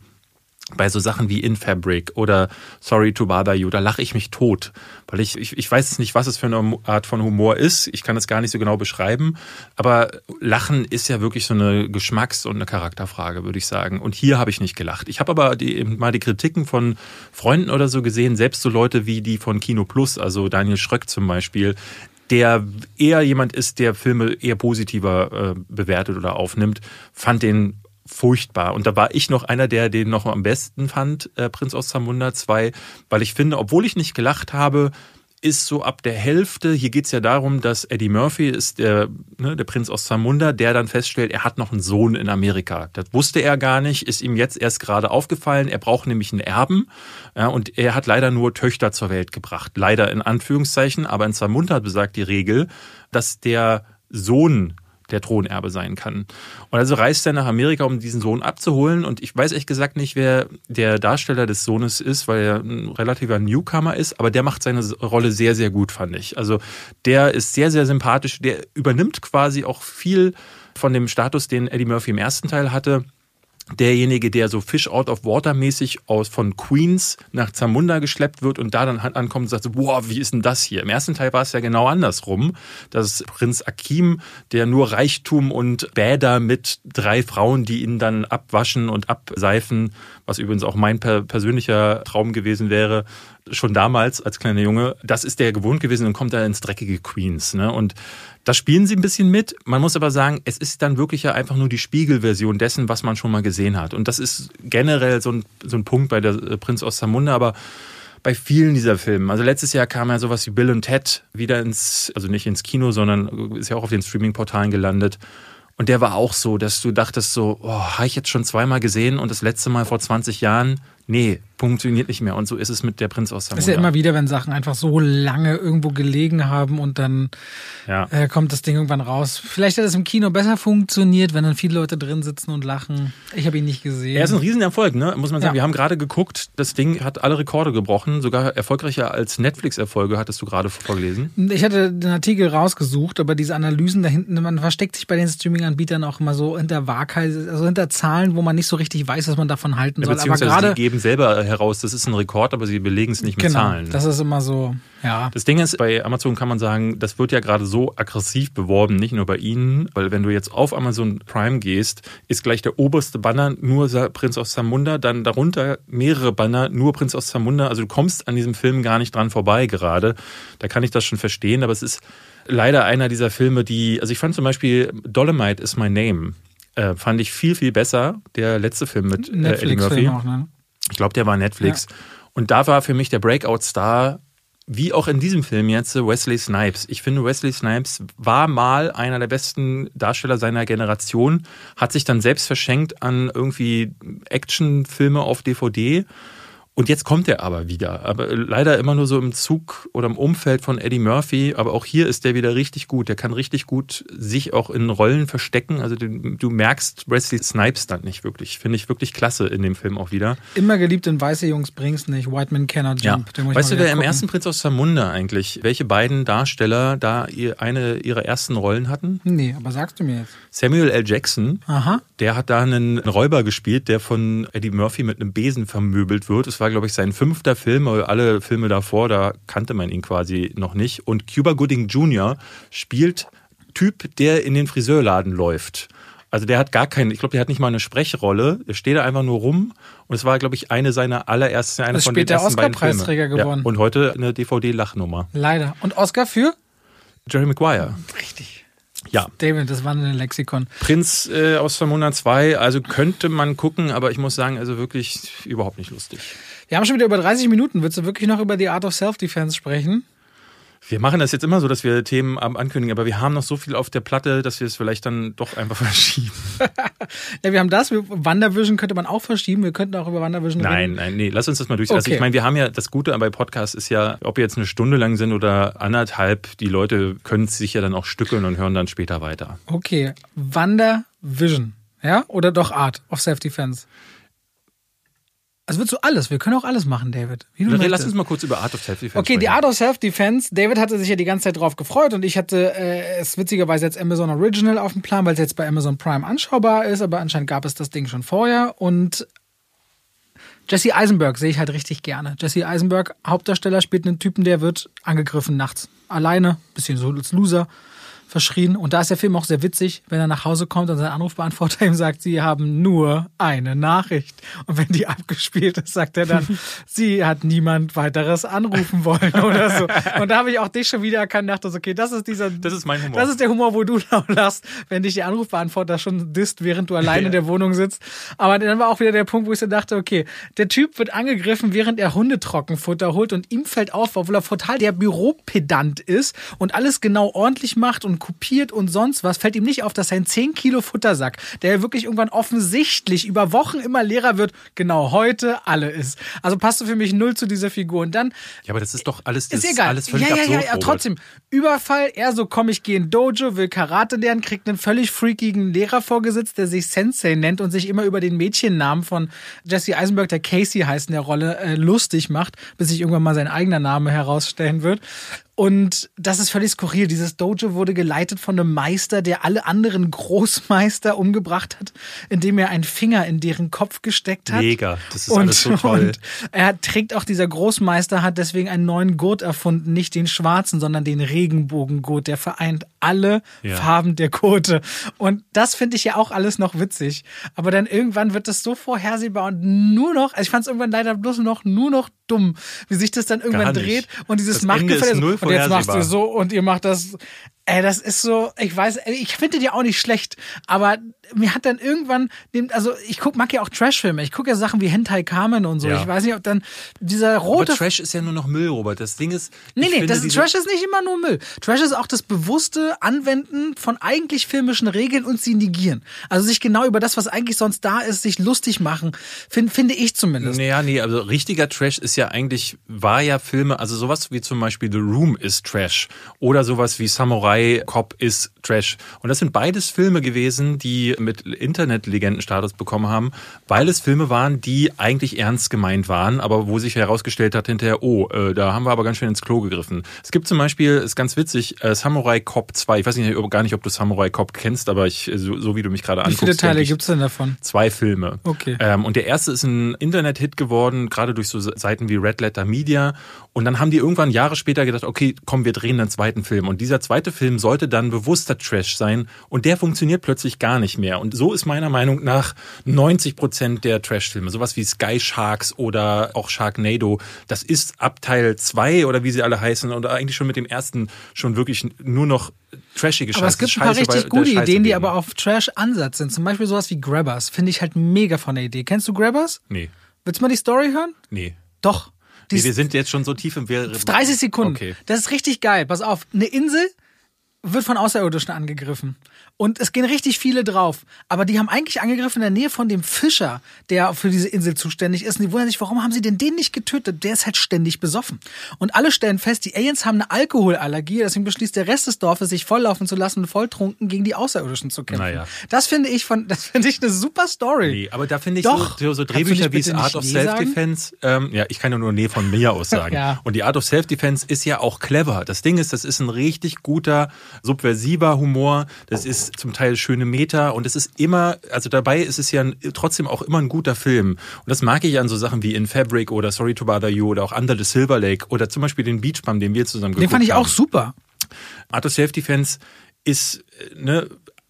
bei so Sachen wie In Fabric oder Sorry to Bother You, da lache ich mich tot. Weil ich, ich, ich weiß nicht, was es für eine Art von Humor ist. Ich kann es gar nicht so genau beschreiben. Aber Lachen ist ja wirklich so eine Geschmacks- und eine Charakterfrage, würde ich sagen. Und hier habe ich nicht gelacht. Ich habe aber die, mal die Kritiken von Freunden oder so gesehen, selbst so Leute wie die von Kino Plus, also Daniel Schröck zum Beispiel, der eher jemand ist, der Filme eher positiver äh, bewertet oder aufnimmt, fand den furchtbar. Und da war ich noch einer, der den noch am besten fand, äh, Prinz aus Zamunda 2, weil ich finde, obwohl ich nicht gelacht habe, ist so ab der Hälfte, hier geht's ja darum, dass Eddie Murphy ist der, ne, der Prinz aus Zamunda, der dann feststellt, er hat noch einen Sohn in Amerika. Das wusste er gar nicht, ist ihm jetzt erst gerade aufgefallen. Er braucht nämlich einen Erben ja, und er hat leider nur Töchter zur Welt gebracht. Leider in Anführungszeichen, aber in Zamunda besagt die Regel, dass der Sohn der Thronerbe sein kann. Und also reist er nach Amerika, um diesen Sohn abzuholen. Und ich weiß ehrlich gesagt nicht, wer der Darsteller des Sohnes ist, weil er ein relativer Newcomer ist, aber der macht seine Rolle sehr, sehr gut, fand ich. Also der ist sehr, sehr sympathisch. Der übernimmt quasi auch viel von dem Status, den Eddie Murphy im ersten Teil hatte derjenige, der so Fish out of water mäßig aus von Queens nach Zamunda geschleppt wird und da dann ankommt und sagt so, boah, wie ist denn das hier? Im ersten Teil war es ja genau andersrum, dass Prinz Akim, der nur Reichtum und Bäder mit drei Frauen, die ihn dann abwaschen und abseifen, was übrigens auch mein persönlicher Traum gewesen wäre, schon damals als kleiner Junge, das ist der gewohnt gewesen und kommt da ins dreckige Queens. Ne? Und da spielen sie ein bisschen mit. Man muss aber sagen, es ist dann wirklich ja einfach nur die Spiegelversion dessen, was man schon mal gesehen hat. Und das ist generell so ein, so ein Punkt bei der äh, Prinz Zamunda, aber bei vielen dieser Filme. Also letztes Jahr kam ja sowas wie Bill und Ted wieder ins, also nicht ins Kino, sondern ist ja auch auf den Streaming-Portalen gelandet. Und der war auch so, dass du dachtest so, oh, habe ich jetzt schon zweimal gesehen und das letzte Mal vor 20 Jahren, nee, funktioniert nicht mehr. Und so ist es mit der Prinz aus Samunda. ist ja immer wieder, wenn Sachen einfach so lange irgendwo gelegen haben und dann Ja. äh, kommt das Ding irgendwann raus. Vielleicht hat es im Kino besser funktioniert, wenn dann viele Leute drin sitzen und lachen. Ich habe ihn nicht gesehen. Er ist ein Riesenerfolg, ne? muss man sagen. Ja. Wir haben gerade geguckt, das Ding hat alle Rekorde gebrochen, sogar erfolgreicher als Netflix-Erfolge, hattest du gerade vorgelesen. Ich hatte den Artikel rausgesucht, aber diese Analysen da hinten, man versteckt sich bei den Streaming-Anbietern auch immer so hinter Wahrheit, also hinter Zahlen, wo man nicht so richtig weiß, was man davon halten soll. Aber Beziehungsweise gerade, sie geben selber heraus, das ist ein Rekord, aber sie belegen es nicht mit genau, Zahlen. das ist immer so, ja. Das Ding ist, bei Amazon kann man sagen, das wird ja gerade so aggressiv beworben, nicht nur bei ihnen, weil wenn du jetzt auf Amazon Prime gehst, ist gleich der oberste Banner nur Prinz aus Zamunda, dann darunter mehrere Banner nur Prinz aus Zamunda. Also du kommst an diesem Film gar nicht dran vorbei gerade. Da kann ich das schon verstehen, aber es ist leider einer dieser Filme, die, also ich fand zum Beispiel Dolomite is my name. Äh, fand ich viel, viel besser. Der letzte Film mit äh, Eddie Murphy. Auch, ne? Ich glaube, der war Netflix. Und da war für mich der Breakout-Star, wie auch in diesem Film jetzt, Wesley Snipes. Ich finde, Wesley Snipes war mal einer der besten Darsteller seiner Generation, hat sich dann selbst verschenkt an irgendwie Actionfilme auf DVD. Und jetzt kommt er aber wieder. Aber leider immer nur so im Zug oder im Umfeld von Eddie Murphy. Aber auch hier ist der wieder richtig gut. Der kann richtig gut sich auch in Rollen verstecken. Also du, du merkst Wesley Snipes dann nicht wirklich. Finde ich wirklich klasse in dem Film auch wieder. Immer geliebt in Weiße Jungs bring's nicht. White Man Cannot Ja. Jump. Ich Weißt du, wer wieder im ersten Prinz aus Zamunda eigentlich, welche beiden Darsteller da eine ihrer ersten Rollen hatten? Nee, aber sagst du mir jetzt. Samuel L. Jackson, Aha. der hat da einen Räuber gespielt, der von Eddie Murphy mit einem Besen vermöbelt wird. Es war, glaube ich, sein fünfter Film, alle Filme davor, da kannte man ihn quasi noch nicht. Und Cuba Gooding Jr. spielt Typ, der in den Friseurladen läuft. Also der hat gar keinen, ich glaube, der hat nicht mal eine Sprechrolle. Der steht da einfach nur rum. Und es war, glaube ich, eine seiner allerersten, eine Ist von den später ersten beiden Filmen. Oscar-Preisträger geworden. Ja, und heute eine DVD-Lachnummer. Leider. Und Oscar für? Jerry Maguire. Richtig. Ja. David, das wandelnde Lexikon. Prinz äh, aus Vermona 2, also könnte man gucken, aber ich muss sagen, also wirklich überhaupt nicht lustig. Wir haben schon wieder über 30 Minuten. Willst du wirklich noch über die Art of Self-Defense sprechen? Wir machen das jetzt immer so, dass wir Themen ankündigen, aber wir haben noch so viel auf der Platte, dass wir es vielleicht dann doch einfach verschieben. Ja, wir haben das. WandaVision könnte man auch verschieben. Wir könnten auch über WandaVision Nein, reden. nein, nee, lass uns das mal durch. Also Okay. ich meine, wir haben ja, das Gute bei Podcasts ist ja, ob wir jetzt eine Stunde lang sind oder anderthalb, die Leute können es sich ja dann auch stückeln und hören dann später weiter. Okay. WandaVision. Ja? Oder doch Art of Self-Defense? Also willst du alles? Wir können auch alles machen, David. Wie du Lass uns mal kurz über Art of Self-Defense Okay, die. Art of Self-Defense. David hatte sich ja die ganze Zeit drauf gefreut und ich hatte äh, es witzigerweise jetzt Amazon Original auf dem Plan, weil es jetzt bei Amazon Prime anschaubar ist, aber anscheinend gab es das Ding schon vorher und Jesse Eisenberg sehe ich halt richtig gerne. Jesse Eisenberg, Hauptdarsteller, spielt einen Typen, der wird angegriffen nachts. Alleine, bisschen so als Loser verschrien. Und da ist der Film auch sehr witzig, wenn er nach Hause kommt und sein Anrufbeantworter ihm sagt, sie haben nur eine Nachricht. Und wenn die abgespielt ist, sagt er dann, sie hat niemand weiteres anrufen wollen oder so. Und da habe ich auch dich schon wieder erkannt, dachte so, okay, das ist dieser, Das ist mein Humor. das ist der Humor, wo du laut lachst, wenn dich der Anrufbeantworter schon disst, während du allein in der Wohnung sitzt. Aber dann war auch wieder der Punkt, wo ich so dachte, okay, der Typ wird angegriffen, während er Hundetrockenfutter holt und ihm fällt auf, obwohl er total der Büropedant ist und alles genau ordentlich macht und kopiert und sonst was, fällt ihm nicht auf, dass sein 10 Kilo Futtersack, der wirklich irgendwann offensichtlich über Wochen immer leerer wird, genau heute alle ist. Also passt du für mich null zu dieser Figur. Und dann Ja, aber das ist doch alles, das ist egal. alles völlig ja, ja, absurd. ja, ja, trotzdem. Überfall, er so, komm, ich gehe in Dojo, will Karate lernen, kriegt einen völlig freakigen Lehrer vorgesetzt, der sich Sensei nennt und sich immer über den Mädchennamen von Jesse Eisenberg, der Casey heißt in der Rolle, äh, lustig macht, bis sich irgendwann mal sein eigener Name herausstellen wird. Und das ist völlig skurril. Dieses Dojo wurde geleitet von einem Meister, der alle anderen Großmeister umgebracht hat, indem er einen Finger in deren Kopf gesteckt hat. Mega, das ist alles so toll. Und er trägt auch dieser Großmeister hat deswegen einen neuen Gurt erfunden, nicht den schwarzen, sondern den Regenbogengurt, der vereint alle Ja. Farben der Gurte. Und das finde ich ja auch alles noch witzig. Aber dann irgendwann wird das so vorhersehbar und nur noch, also ich fand es irgendwann leider bloß noch nur noch dumm, wie sich das dann irgendwann dreht und dieses Machtgefälle. Und jetzt machst du so und ihr macht das. Ey, das ist so, ich weiß, ich finde die auch nicht schlecht, aber mir hat dann irgendwann, also ich guck, mag ja auch Trashfilme, ich gucke ja Sachen wie Hentai Kamen und so. Ja. Ich weiß nicht, ob dann dieser rote. Aber Trash ist ja nur noch Müll, Robert. Das Ding ist. Nee, nee, das, Trash ist nicht immer nur Müll. Trash ist auch das bewusste Anwenden von eigentlich filmischen Regeln und sie negieren. Also sich genau über das, was eigentlich sonst da ist, sich lustig machen, find, finde ich zumindest. Naja, nee, also richtiger Trash ist ja eigentlich, war ja Filme, also sowas wie zum Beispiel The Room ist Trash oder sowas wie Samurai Cop ist Trash. Und das sind beides Filme gewesen, die mit Internetlegendenstatus bekommen haben, weil es Filme waren, die eigentlich ernst gemeint waren, aber wo sich herausgestellt hat hinterher, oh, äh, da haben wir aber ganz schön ins Klo gegriffen. Es gibt zum Beispiel, ist ganz witzig, äh, Samurai Cop 2. Ich weiß nicht, gar nicht, ob du Samurai Cop kennst, aber ich, so, so wie du mich gerade anguckst. Wie viele Teile gibt es denn davon? Zwei Filme. Okay. Ähm, und der erste ist ein Internet-Hit geworden, gerade durch so Seiten wie Red Letter Media. Und dann haben die irgendwann Jahre später gedacht, okay, komm, wir drehen einen zweiten Film. Und dieser zweite Film sollte dann bewusster Trash sein. Und der funktioniert plötzlich gar nicht mehr. Und so ist meiner Meinung nach 90 Prozent der Trash-Filme. Sowas wie Sky Sharks oder auch Sharknado. Das ist ab Teil 2 oder wie sie alle heißen. Und eigentlich schon mit dem ersten schon wirklich nur noch trashige Scheiße. Aber es gibt ein paar richtig gute Ideen, die aber auf Trash-Ansatz sind. Zum Beispiel sowas wie Grabbers. Finde ich halt mega von der Idee. Kennst du Grabbers? Nee. Willst du mal die Story hören? Nee. Doch. Nee, wir sind jetzt schon so tief im Wir 30 Sekunden. Okay. Das ist richtig geil. Pass auf, eine Insel wird von Außerirdischen angegriffen. Und es gehen richtig viele drauf. Aber die haben eigentlich angegriffen in der Nähe von dem Fischer, der für diese Insel zuständig ist. Und die wundern sich, warum haben sie denn den nicht getötet? Der ist halt ständig besoffen. Und alle stellen fest, die Aliens haben eine Alkoholallergie. Deswegen beschließt der Rest des Dorfes, sich volllaufen zu lassen und volltrunken gegen die Außerirdischen zu kämpfen. Naja. Das finde ich von, das finde ich eine super Story. Nee, aber da finde ich Doch. so, so Drehbücher wie Art of Self-Defense. Ähm, ja, ich kann ja nur Nee von mir aus sagen. ja. Und die Art of Self-Defense ist ja auch clever. Das Ding ist, das ist ein richtig guter, subversiver Humor. Das ist zum Teil schöne Meter und es ist immer, also dabei ist es ja trotzdem auch immer ein guter Film. Und das mag ich an so Sachen wie In Fabric oder Sorry to Bother You oder auch Under the Silver Lake oder zum Beispiel den Beach Bum, den wir zusammen geguckt haben. Den fand ich haben. auch super. Art of Self-Defense ist, ne,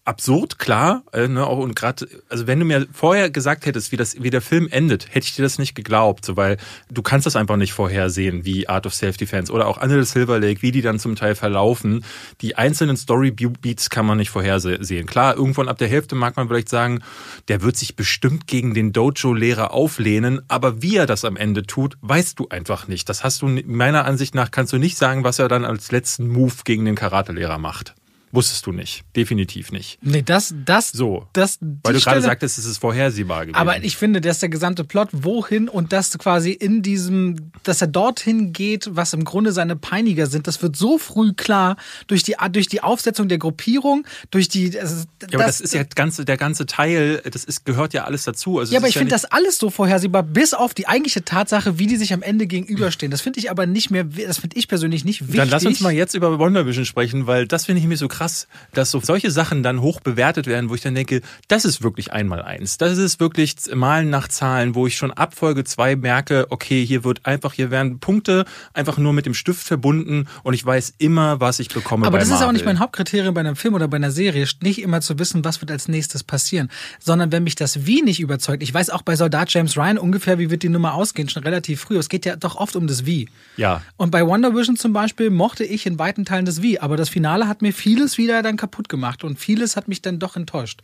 absurd, klar. Äh, ne, und gerade, also wenn du mir vorher gesagt hättest, wie das, wie der Film endet, hätte ich dir das nicht geglaubt, so weil du kannst das einfach nicht vorhersehen, wie Art of Self-Defense oder auch Under the Silver Lake, wie die dann zum Teil verlaufen. Die einzelnen Story-Beats kann man nicht vorhersehen. Klar, irgendwann ab der Hälfte mag man vielleicht sagen, der wird sich bestimmt gegen den Dojo-Lehrer auflehnen, aber wie er das am Ende tut, weißt du einfach nicht. Das hast du meiner Ansicht nach kannst du nicht sagen, was er dann als letzten Move gegen den Karate-Lehrer macht. Wusstest du nicht. Definitiv nicht. Nee, das, das, so. Das, Weil du gerade sagtest, es ist vorhersehbar gewesen. Aber ich finde, dass der gesamte Plot wohin und das quasi in diesem, dass er dorthin geht, was im Grunde seine Peiniger sind, das wird so früh klar durch die, durch die Aufsetzung der Gruppierung, durch die, also, das, ja, aber das ist ja ganze, der ganze Teil, das ist, gehört ja alles dazu. Also ja, aber ich ja finde das alles so vorhersehbar, bis auf die eigentliche Tatsache, wie die sich am Ende gegenüberstehen. Das finde ich aber nicht mehr, das finde ich persönlich nicht wichtig. Dann lass uns mal jetzt über Wonder Vision sprechen, weil das finde ich mir so krass krass, dass so solche Sachen dann hoch bewertet werden, wo ich dann denke, das ist wirklich einmal eins. Das ist wirklich Malen nach Zahlen, wo ich schon ab Folge zwei merke, okay, hier wird einfach, hier werden Punkte einfach nur mit dem Stift verbunden und ich weiß immer, was ich bekomme. Aber das Marvel. ist auch nicht mein Hauptkriterium bei einem Film oder bei einer Serie, nicht immer zu wissen, was wird als nächstes passieren, sondern wenn mich das Wie nicht überzeugt, ich weiß auch bei Soldat James Ryan ungefähr, wie wird die Nummer ausgehen, schon relativ früh. Es geht ja doch oft um das Wie. Ja. Und bei Wonder Vision zum Beispiel mochte ich in weiten Teilen das Wie, aber das Finale hat mir vieles vieles wieder dann kaputt gemacht und vieles hat mich dann doch enttäuscht.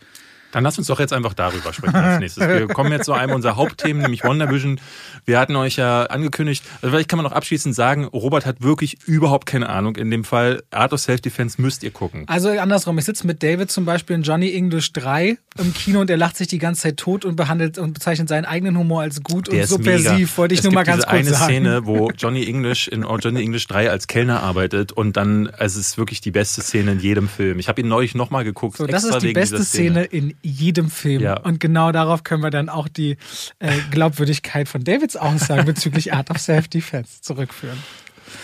Dann lass uns doch jetzt einfach darüber sprechen als nächstes. Wir kommen jetzt zu einem unserer Hauptthemen, nämlich WandaVision. Wir hatten euch ja angekündigt, also vielleicht kann man noch abschließend sagen, Robert hat wirklich überhaupt keine Ahnung. In dem Fall Art of Self-Defense müsst ihr gucken. Also andersrum, ich sitze mit David zum Beispiel in Johnny English 3 im Kino und er lacht sich die ganze Zeit tot und behandelt und bezeichnet seinen eigenen Humor als gut Der und subversiv, wollte ich es nur mal ganz kurz eine sagen. Szene, wo Johnny English in Johnny English 3 als Kellner arbeitet und dann, also es ist wirklich die beste Szene in jedem Film. Ich habe ihn neulich nochmal geguckt. So, das ist die beste Szene in jedem Film. Ja. Und genau darauf können wir dann auch die äh, Glaubwürdigkeit von Davids Aussagen bezüglich Art of Self-Defense zurückführen.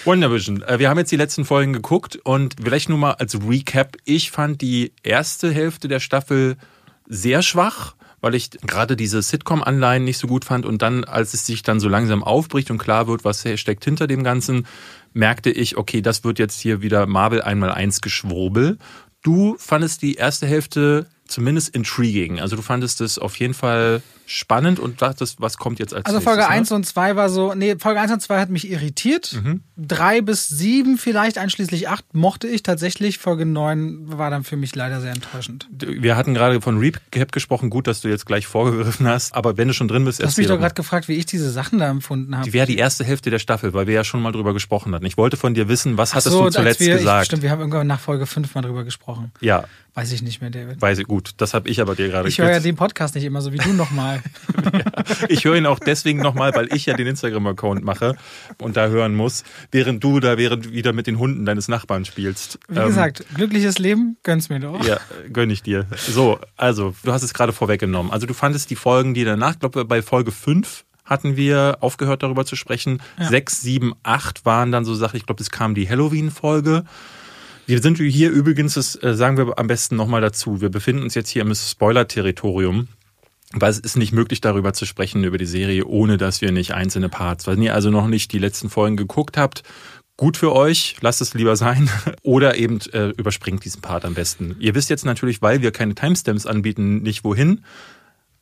WandaVision. Äh, wir haben jetzt die letzten Folgen geguckt und vielleicht nur mal als Recap. Ich fand die erste Hälfte der Staffel sehr schwach weil ich gerade diese Sitcom-Anleihen nicht so gut fand und dann, als es sich dann so langsam aufbricht und klar wird, was steckt hinter dem Ganzen, merkte ich, okay, das wird jetzt hier wieder Marvel einmal eins Geschwurbel. Du fandest die erste Hälfte zumindest intriguing. Also du fandest es auf jeden Fall spannend und dachtest, was kommt jetzt als Also nächstes, Folge ne? 1 und 2 war so, nee, Folge 1 und 2 hat mich irritiert. Mhm. Drei bis sieben, vielleicht einschließlich acht, mochte ich tatsächlich. Folge 9 war dann für mich leider sehr enttäuschend. Wir hatten gerade von Recap gesprochen. Gut, dass du jetzt gleich vorgegriffen hast. Aber wenn du schon drin bist, Du hast mich doch gerade gefragt, wie ich diese Sachen da empfunden habe. Die wäre die erste Hälfte der Staffel, weil wir ja schon mal drüber gesprochen hatten. Ich wollte von dir wissen, was hattest so, du zuletzt wir, gesagt? Ich, stimmt, wir haben irgendwann nach Folge 5 mal drüber gesprochen. ja, Weiß ich nicht mehr, David. weiß ich gut. Das habe ich aber dir gerade Ich höre ja den Podcast nicht immer so wie du nochmal. Ich höre ihn auch deswegen nochmal, weil ich ja den Instagram-Account mache und da hören muss, während du da während wieder mit den Hunden deines Nachbarn spielst. Wie gesagt, glückliches Leben, gönn's mir doch. Ähm, Ja, gönn ich dir. So, also, du hast es gerade vorweggenommen. Also, du fandest die Folgen, die danach, ich glaube, bei Folge 5 hatten wir aufgehört, darüber zu sprechen. Ja. Sechs, sieben, acht waren dann so Sachen. Ich glaube, es kam die Halloween-Folge. Wir sind hier übrigens, das äh, sagen wir am besten nochmal dazu. Wir befinden uns jetzt hier im Spoiler-Territorium. Weil es ist nicht möglich, darüber zu sprechen, über die Serie, ohne dass wir nicht einzelne Parts. Wenn ihr also noch nicht die letzten Folgen geguckt habt, gut für euch, lasst es lieber sein. Oder eben äh, überspringt diesen Part am besten. Ihr wisst jetzt natürlich, weil wir keine Timestamps anbieten, nicht wohin.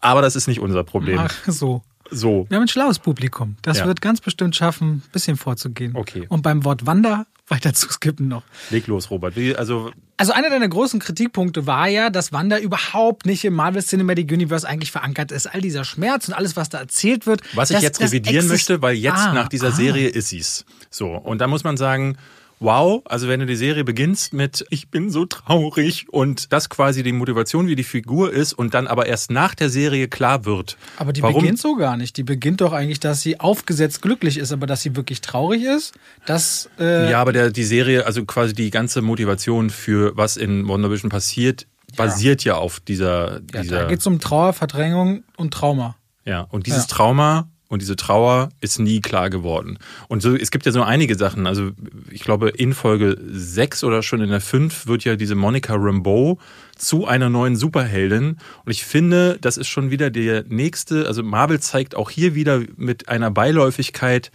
Aber das ist nicht unser Problem. Ach so. So. Wir haben ein schlaues Publikum. Das Ja. wird ganz bestimmt schaffen, ein bisschen vorzugehen. Okay. Und beim Wort Wander weiter zu skippen noch. Leg los, Robert. Wie, also, Also einer deiner großen Kritikpunkte war ja, dass Wanda überhaupt nicht im Marvel Cinematic Universe eigentlich verankert ist. All dieser Schmerz und alles, was da erzählt wird. was ich jetzt revidieren möchte, weil jetzt Ah, nach dieser ah. Serie ist sie's. So. Und da muss man sagen, wow, also wenn du die Serie beginnst mit ich bin so traurig und das quasi die Motivation, wie die Figur ist und dann aber erst nach der Serie klar wird. Aber die warum, beginnt so gar nicht. Die beginnt doch eigentlich, dass sie aufgesetzt glücklich ist, aber dass sie wirklich traurig ist, das äh, Ja, aber der, die Serie, also quasi die ganze Motivation für was in WandaVision passiert, basiert ja auf dieser. ja, dieser da geht es um Trauer, Verdrängung und Trauma. Ja, und dieses Ja. Trauma und diese Trauer ist nie klar geworden. Und so, es gibt ja so einige Sachen. Also, ich glaube, in Folge 6 oder schon in der 5 wird ja diese Monica Rambeau zu einer neuen Superheldin. Und ich finde, das ist schon wieder der nächste, also Marvel zeigt auch hier wieder mit einer Beiläufigkeit,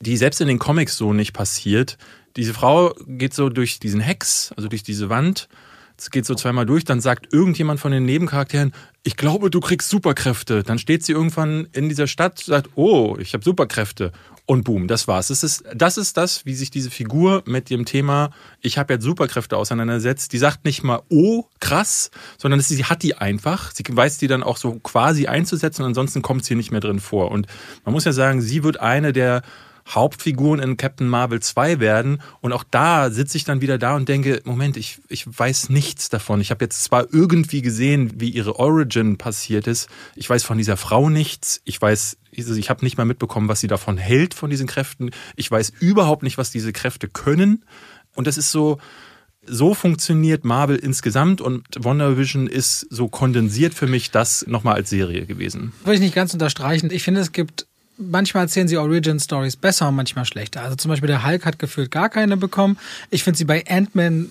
die selbst in den Comics so nicht passiert. Diese Frau geht so durch diesen Hex, also durch diese Wand. Es geht so zweimal durch, dann sagt irgendjemand von den Nebencharakteren, ich glaube, du kriegst Superkräfte. Dann steht sie irgendwann in dieser Stadt, sagt, oh, ich habe Superkräfte. Und boom, das war's. Das ist, das ist das, wie sich diese Figur mit dem Thema, ich habe jetzt Superkräfte auseinandersetzt. Die sagt nicht mal, oh, krass, sondern sie hat die einfach. Sie weiß die dann auch so quasi einzusetzen und ansonsten kommt sie nicht mehr drin vor. Und man muss ja sagen, sie wird eine der Hauptfiguren in Captain Marvel 2 werden. Und auch da sitze ich dann wieder da und denke, Moment, ich, ich weiß nichts davon. Ich habe jetzt zwar irgendwie gesehen, wie ihre Origin passiert ist. Ich weiß von dieser Frau nichts. Ich weiß, also ich habe nicht mal mitbekommen, was sie davon hält, von diesen Kräften. Ich weiß überhaupt nicht, was diese Kräfte können. Und das ist so, so funktioniert Marvel insgesamt und WandaVision ist so kondensiert für mich das nochmal als Serie gewesen. Würde ich nicht ganz unterstreichen. Ich finde, es gibt manchmal erzählen sie Origin Stories besser und manchmal schlechter. Also zum Beispiel der Hulk hat gefühlt gar keine bekommen. Ich finde sie bei Ant-Man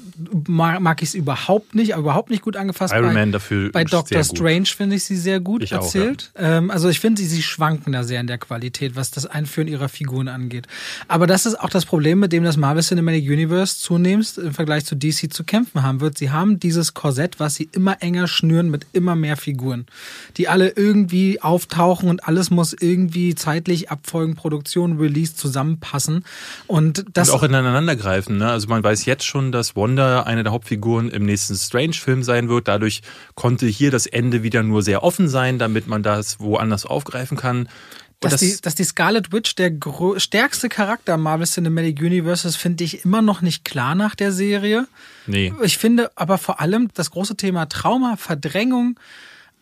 mag, mag ich es überhaupt nicht, überhaupt nicht gut angefasst. Iron bei, Man dafür Bei Doctor. Strange finde ich sie sehr gut Ich auch, erzählt. ähm, also ich finde sie, sie schwanken da sehr in der Qualität, was das Einführen ihrer Figuren angeht. Aber das ist auch das Problem, mit dem das Marvel Cinematic Universe zunehmend im Vergleich zu DC zu kämpfen haben wird. Sie haben dieses Korsett, was sie immer enger schnüren mit immer mehr Figuren, die alle irgendwie auftauchen und alles muss irgendwie zeitlich abfolgen, Produktion, Release zusammenpassen. Und das und auch ineinander greifen. Ne? Also man weiß jetzt schon, dass Wanda eine der Hauptfiguren im nächsten Strange-Film sein wird. Dadurch konnte hier das Ende wieder nur sehr offen sein, damit man das woanders aufgreifen kann. Dass, das, die, dass die Scarlet Witch der stärkste Charakter im Marvel Cinematic Universe ist, finde ich immer noch nicht klar nach der Serie. nee. Ich finde aber vor allem das große Thema Trauma, Verdrängung,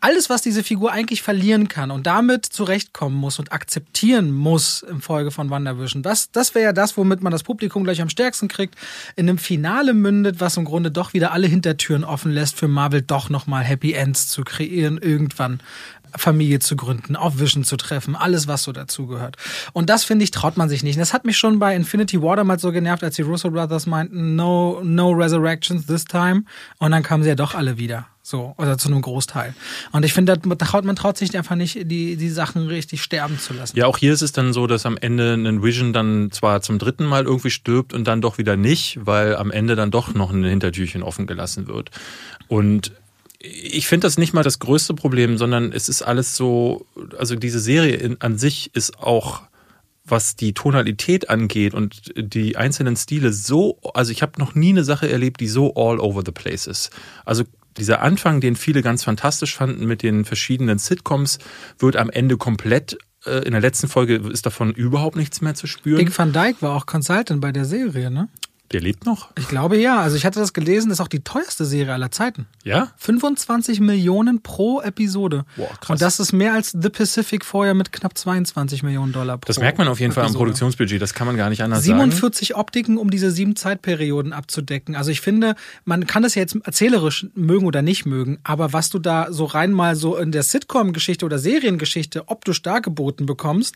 alles, was diese Figur eigentlich verlieren kann und damit zurechtkommen muss und akzeptieren muss im Folge von WandaVision, das, das wäre ja das, womit man das Publikum gleich am stärksten kriegt, in einem Finale mündet, was im Grunde doch wieder alle Hintertüren offen lässt, für Marvel doch nochmal Happy Ends zu kreieren, irgendwann. Familie zu gründen, auf Vision zu treffen, alles, was so dazugehört. Und das, finde ich, traut man sich nicht. Und das hat mich schon bei Infinity War damals so genervt, als die Russo Brothers meinten, no, no resurrections this time. Und dann kamen sie ja doch alle wieder. So, oder zu einem Großteil. Und ich finde, man traut sich einfach nicht, die, die Sachen richtig sterben zu lassen. Ja, auch hier ist es dann so, dass am Ende ein Vision dann zwar zum dritten Mal irgendwie stirbt und dann doch wieder nicht, weil am Ende dann doch noch ein Hintertürchen offen gelassen wird. Und Ich finde das nicht mal das größte Problem, sondern es ist alles so, also diese Serie in, an sich ist auch was die Tonalität angeht und die einzelnen Stile so, also ich habe noch nie eine Sache erlebt, die so all over the place ist. Also dieser Anfang, den viele ganz fantastisch fanden mit den verschiedenen Sitcoms, wird am Ende komplett äh, in der letzten Folge ist davon überhaupt nichts mehr zu spüren. Dick Van Dyke war auch Consultant bei der Serie, ne? Der lebt noch? Ich glaube ja. Also ich hatte das gelesen, das ist auch die teuerste Serie aller Zeiten. Ja? 25 Millionen pro Episode. Boah, krass. Und das ist mehr als The Pacific vorher mit knapp 22 Millionen Dollar pro Das merkt man auf jeden Fall am Episode. Produktionsbudget, das kann man gar nicht anders sagen. 47 Optiken, um diese sieben Zeitperioden abzudecken. Also ich finde, man kann das ja jetzt erzählerisch mögen oder nicht mögen, aber was du da so rein mal so in der Sitcom-Geschichte oder Seriengeschichte optisch dargeboten bekommst,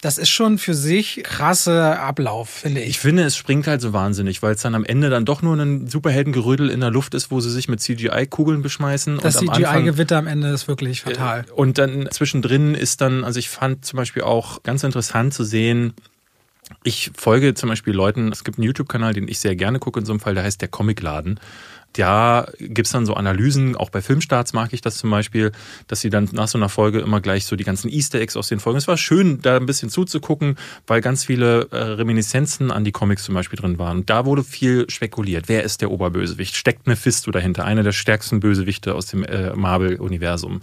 das ist schon für sich krasse Ablauf, finde ich. Ich finde, es springt halt so wahnsinnig, weil es dann am Ende dann doch nur ein Superheldengerödel in der Luft ist, wo sie sich mit CGI-Kugeln beschmeißen. Das und am CGI-Gewitter am Ende ist wirklich fatal. Und dann zwischendrin ist dann, also ich fand zum Beispiel auch ganz interessant zu sehen, ich folge zum Beispiel Leuten, es gibt einen YouTube-Kanal, den ich sehr gerne gucke in so einem Fall, der heißt der Comicladen. Da gibt's dann so Analysen, auch bei Filmstarts mag ich das zum Beispiel, dass sie dann nach so einer Folge immer gleich so die ganzen Easter Eggs aus den Folgen. Es war schön, da ein bisschen zuzugucken, weil ganz viele äh, Reminiszenzen an die Comics zum Beispiel drin waren. Da wurde viel spekuliert. Wer ist der Oberbösewicht? Steckt Mephisto dahinter? Einer der stärksten Bösewichte aus dem äh, Marvel-Universum.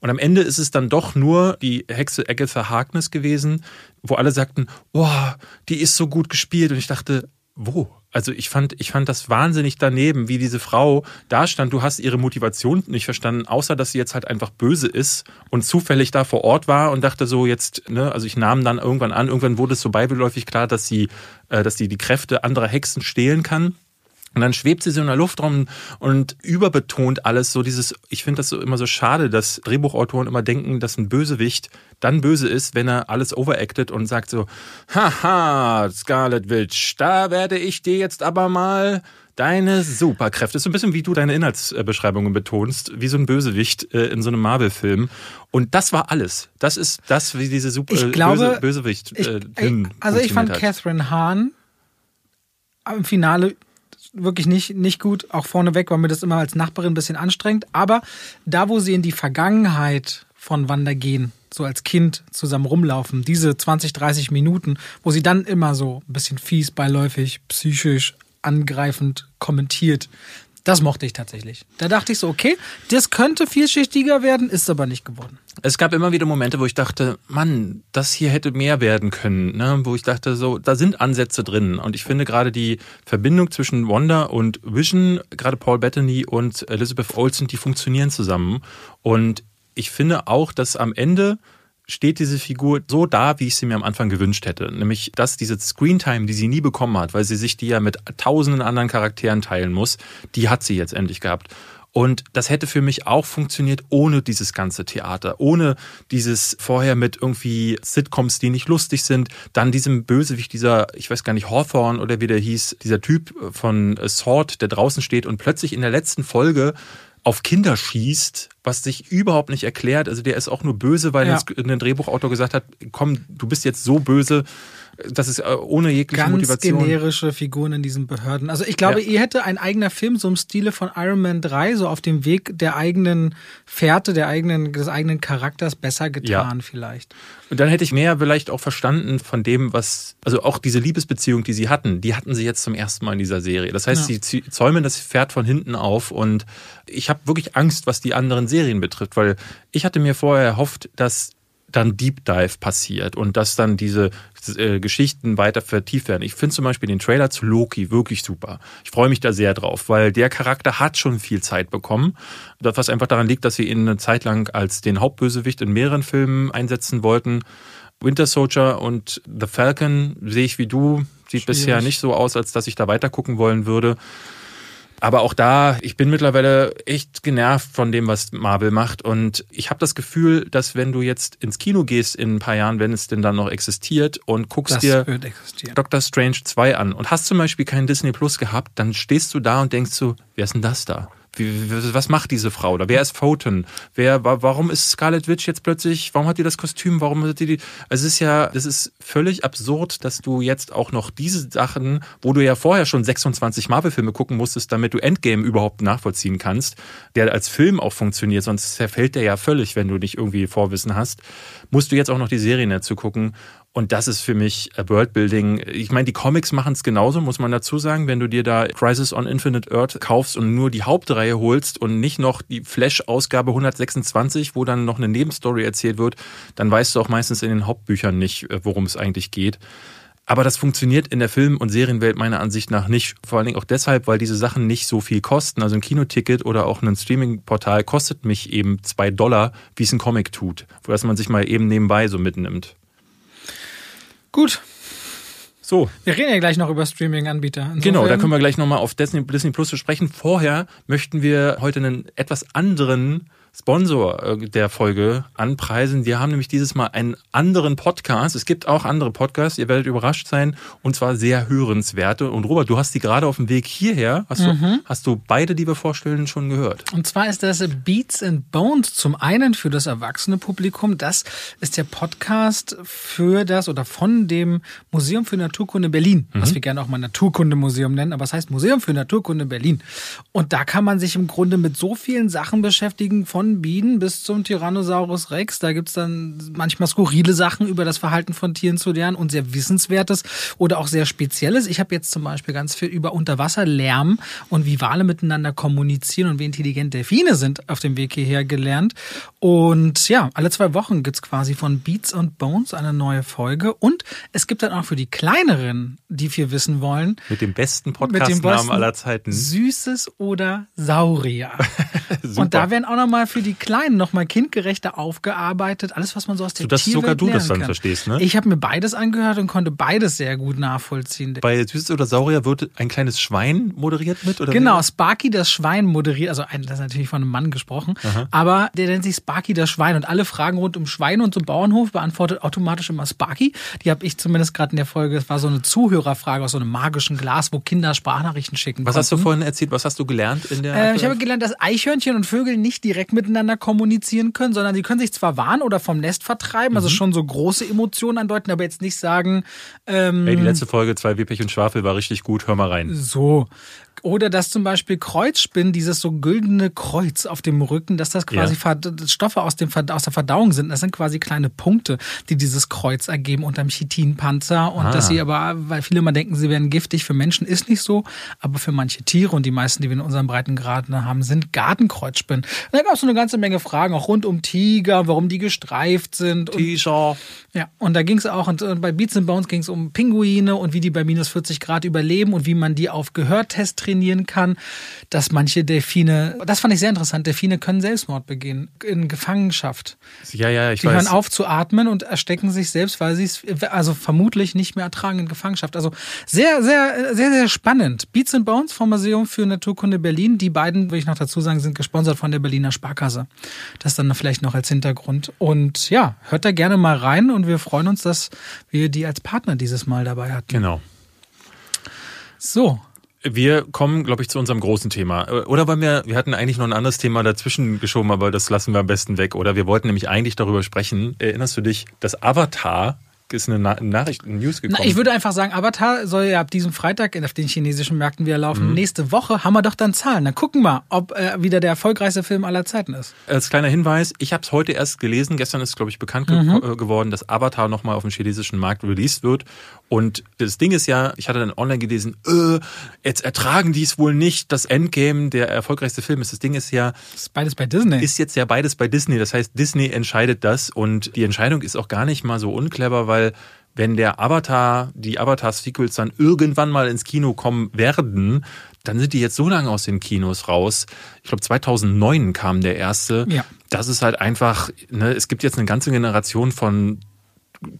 Und am Ende ist es dann doch nur die Hexe Agatha Harkness gewesen, wo alle sagten, boah, die ist so gut gespielt. Und ich dachte, wo? Also ich fand, ich fand das wahnsinnig daneben, wie diese Frau da stand. Du hast ihre Motivation nicht verstanden, außer dass sie jetzt halt einfach böse ist und zufällig da vor Ort war und dachte so jetzt, ne, also ich nahm dann irgendwann an, irgendwann wurde es so beiläufig klar, dass sie, äh, dass sie die Kräfte anderer Hexen stehlen kann. Und dann schwebt sie so in der Luft rum und überbetont alles so dieses, ich finde das so immer so schade, dass Drehbuchautoren immer denken, dass ein Bösewicht dann böse ist, wenn er alles overacted und sagt so, haha, Scarlet Witch, da werde ich dir jetzt aber mal deine Superkräfte. So ein bisschen wie du deine Inhaltsbeschreibungen betonst, wie so ein Bösewicht äh, in so einem Marvel-Film. Und das war alles. Das ist das, wie diese Super Ich glaube, Böse, Bösewicht Ich, äh, also ich fand hat. Catherine Hahn im Finale wirklich nicht, nicht gut. Auch vorneweg war mir das immer als Nachbarin ein bisschen anstrengend. Aber da, wo sie in die Vergangenheit von Wanda gehen, so als Kind zusammen rumlaufen, diese 20, 30 Minuten, wo sie dann immer so ein bisschen fies, beiläufig, psychisch, angreifend kommentiert, das mochte ich tatsächlich. Da dachte ich so, okay, das könnte vielschichtiger werden, ist aber nicht geworden. Es gab immer wieder Momente, wo ich dachte, Mann, das hier hätte mehr werden können. Ne? Wo ich dachte, so, da sind Ansätze drin. Und ich finde gerade die Verbindung zwischen Wanda und Vision, gerade Paul Bettany und Elizabeth Olsen, die funktionieren zusammen. Und ich finde auch, dass am Ende steht diese Figur so da, wie ich sie mir am Anfang gewünscht hätte. Nämlich, dass diese Screentime, die sie nie bekommen hat, weil sie sich die ja mit tausenden anderen Charakteren teilen muss, die hat sie jetzt endlich gehabt. Und das hätte für mich auch funktioniert ohne dieses ganze Theater, ohne dieses vorher mit irgendwie Sitcoms, die nicht lustig sind, dann diesem Bösewicht, dieser, ich weiß gar nicht, Hawthorne oder wie der hieß, dieser Typ von Sword, der draußen steht und plötzlich in der letzten Folge auf Kinder schießt, was sich überhaupt nicht erklärt. Also der ist auch nur böse, weil Ja. ein Drehbuchautor gesagt hat, komm, du bist jetzt so böse, das ist äh, ohne jegliche ganz Motivation. generische Figuren in diesen Behörden. Also ich glaube, Ja. ihr hätte ein eigener Film so im Stile von Iron Man 3, so auf dem Weg der eigenen Fährte, der eigenen, des eigenen Charakters besser getan vielleicht. Und dann hätte ich mehr vielleicht auch verstanden von dem, was, also auch diese Liebesbeziehung, die sie hatten, die hatten sie jetzt zum ersten Mal in dieser Serie. Das heißt, Ja. sie zäumen das Pferd von hinten auf und ich habe wirklich Angst, was die anderen Serien betrifft, weil ich hatte mir vorher erhofft, dass dann Deep Dive passiert und dass dann diese äh, Geschichten weiter vertieft werden. Ich finde zum Beispiel den Trailer zu Loki wirklich super. Ich freue mich da sehr drauf, weil der Charakter hat schon viel Zeit bekommen. Das, was einfach daran liegt, dass sie ihn eine Zeit lang als den Hauptbösewicht in mehreren Filmen einsetzen wollten. Winter Soldier und The Falcon sehe ich wie du, sieht Schwierig. bisher nicht so aus, als dass ich da weiter gucken wollen würde. Aber auch da, ich bin mittlerweile echt genervt von dem, was Marvel macht. Und ich habe das Gefühl, dass wenn du jetzt ins Kino gehst in ein paar Jahren, wenn es denn dann noch existiert, und guckst Das dir. Doctor Strange 2 an und hast zum Beispiel keinen Disney Plus gehabt, dann stehst du da und denkst so, wer ist denn das da? Was macht diese Frau oder wer ist Photon? Wer, warum ist Scarlet Witch jetzt plötzlich, warum hat die das Kostüm, warum hat die die, also es ist ja, das ist völlig absurd, dass du jetzt auch noch diese Sachen, wo du ja vorher schon 26 Marvel-Filme gucken musstest, damit du Endgame überhaupt nachvollziehen kannst, der als Film auch funktioniert, sonst zerfällt der ja völlig, wenn du nicht irgendwie Vorwissen hast, musst du jetzt auch noch die Serien dazu gucken und das ist für mich äh, Worldbuilding. Ich meine, die Comics machen es genauso, muss man dazu sagen. Wenn du dir da Crisis on Infinite Earth kaufst und nur die Hauptreihe holst und nicht noch die Flash-Ausgabe 126, wo dann noch eine Nebenstory erzählt wird, dann weißt du auch meistens in den Hauptbüchern nicht, äh, worum es eigentlich geht. Aber das funktioniert in der Film- und Serienwelt meiner Ansicht nach nicht. Vor allen Dingen auch deshalb, weil diese Sachen nicht so viel kosten. Also ein Kinoticket oder auch ein Streaming-Portal kostet mich eben zwei Dollar, wie es ein Comic tut. Wo das man sich mal eben nebenbei so mitnimmt. Gut. So. Wir reden ja gleich noch über Streaming-Anbieter. Genau, da können wir gleich nochmal auf Disney, Disney Plus zu sprechen. Vorher möchten wir heute einen etwas anderen Sponsor äh, der Folge anpreisen. Wir haben nämlich dieses Mal einen anderen Podcast. Es gibt auch andere Podcasts, ihr werdet überrascht sein, und zwar sehr hörenswerte. Und Robert, du hast die gerade auf dem Weg hierher, hast, mhm. du, hast du beide, die wir vorstellen, schon gehört? Und zwar ist das Beats and Bones zum einen für das erwachsene Publikum. Das ist der Podcast für das oder von dem Museum für Naturkunde Berlin, mhm. was wir gerne auch mal Naturkundemuseum nennen, aber es heißt Museum für Naturkunde Berlin. Und da kann man sich im Grunde mit so vielen Sachen beschäftigen, von von Bienen bis zum Tyrannosaurus Rex. Da gibt es dann manchmal skurrile Sachen über das Verhalten von Tieren zu lernen und sehr Wissenswertes oder auch sehr Spezielles. Ich habe jetzt zum Beispiel ganz viel über Unterwasserlärm und wie Wale miteinander kommunizieren und wie intelligent Delfine sind auf dem Weg hierher gelernt. Und ja, alle zwei Wochen gibt es quasi von Beats and Bones eine neue Folge. Und es gibt dann auch für die kleineren, die viel wissen wollen. Mit dem besten Podcastnamen aller Zeiten. Süßes oder Saurier. und da werden auch nochmal für die Kleinen nochmal kindgerechter aufgearbeitet. Alles, was man so aus der Sodass Tierwelt sogar du das dann kann. verstehst, ne? Ich habe mir beides angehört und konnte beides sehr gut nachvollziehen. Bei Süßes oder Saurier wird ein kleines Schwein moderiert mit? Oder genau, Sparky das Schwein moderiert. Also das ist natürlich von einem Mann gesprochen. Aha. Aber der nennt sich Sparky das Schwein. Und alle Fragen rund um Schweine und zum Bauernhof beantwortet automatisch immer Sparky. Die habe ich zumindest gerade in der Folge. Es war so eine Zuhörerfrage aus so einem magischen Glas, wo Kinder Sprachnachrichten schicken Was konnten. hast du vorhin erzählt? Was hast du gelernt in der? Äh, ich habe gelernt, dass Eichhörnchen und Vögel nicht direkt miteinander kommunizieren können, sondern sie können sich zwar warnen oder vom Nest vertreiben, also mhm. schon so große Emotionen andeuten, aber jetzt nicht sagen. Ähm, Ey, die letzte Folge, zwei Wippich und Schwafel, war richtig gut, hör mal rein. So. Oder dass zum Beispiel Kreuzspinnen, dieses so güldene Kreuz auf dem Rücken, dass das quasi ja. Stoffe aus, dem, aus der Verdauung sind. Das sind quasi kleine Punkte, die dieses Kreuz ergeben unterm Chitinpanzer. Und ah. dass sie aber, weil viele immer denken, sie wären giftig für Menschen, ist nicht so. Aber für manche Tiere und die meisten, die wir in unserem Breitengraden haben, sind Gartenkreuzspinnen. Und da gab es so eine ganze Menge Fragen, auch rund um Tiger, warum die gestreift sind. Tiger. Ja, und da ging es auch, und bei Beats and Bones ging es um Pinguine und wie die bei minus 40 Grad überleben und wie man die auf Gehörtest trainieren kann, dass manche Delfine, das fand ich sehr interessant, Delfine können Selbstmord begehen in Gefangenschaft. Ja, ja, ich die weiß. hören auf zu atmen und erstecken sich selbst, weil sie es also vermutlich nicht mehr ertragen in Gefangenschaft. Also sehr, sehr, sehr, sehr spannend. Beats and Bones vom Museum für Naturkunde Berlin. Die beiden, will ich noch dazu sagen, sind gesponsert von der Berliner Sparkasse. Das dann vielleicht noch als Hintergrund. Und ja, hört da gerne mal rein und wir freuen uns, dass wir die als Partner dieses Mal dabei hatten. Genau. So, wir kommen, glaube ich, zu unserem großen Thema. Oder weil wir, wir hatten eigentlich noch ein anderes Thema dazwischen geschoben, aber das lassen wir am besten weg. Oder wir wollten nämlich eigentlich darüber sprechen. Erinnerst du dich, dass Avatar ist eine Nachricht, eine News gekommen. Na, ich würde einfach sagen, Avatar soll ja ab diesem Freitag auf den chinesischen Märkten wieder laufen. Mhm. Nächste Woche haben wir doch dann Zahlen. Dann gucken wir, ob äh, wieder der erfolgreichste Film aller Zeiten ist. Als kleiner Hinweis, ich habe es heute erst gelesen. Gestern ist, glaube ich, bekannt mhm. ge äh, geworden, dass Avatar nochmal auf dem chinesischen Markt released wird. Und das Ding ist ja, ich hatte dann online gelesen, äh, jetzt ertragen die es wohl nicht, dass Endgame der erfolgreichste Film ist. Das Ding ist ja... Das ist beides bei Disney. Ist jetzt ja beides bei Disney. Das heißt, Disney entscheidet das. Und die Entscheidung ist auch gar nicht mal so unclever, weil wenn der Avatar, die Avatar-Sequels dann irgendwann mal ins Kino kommen werden, dann sind die jetzt so lange aus den Kinos raus. Ich glaube, 2009 kam der erste. Ja. Das ist halt einfach, ne, es gibt jetzt eine ganze Generation von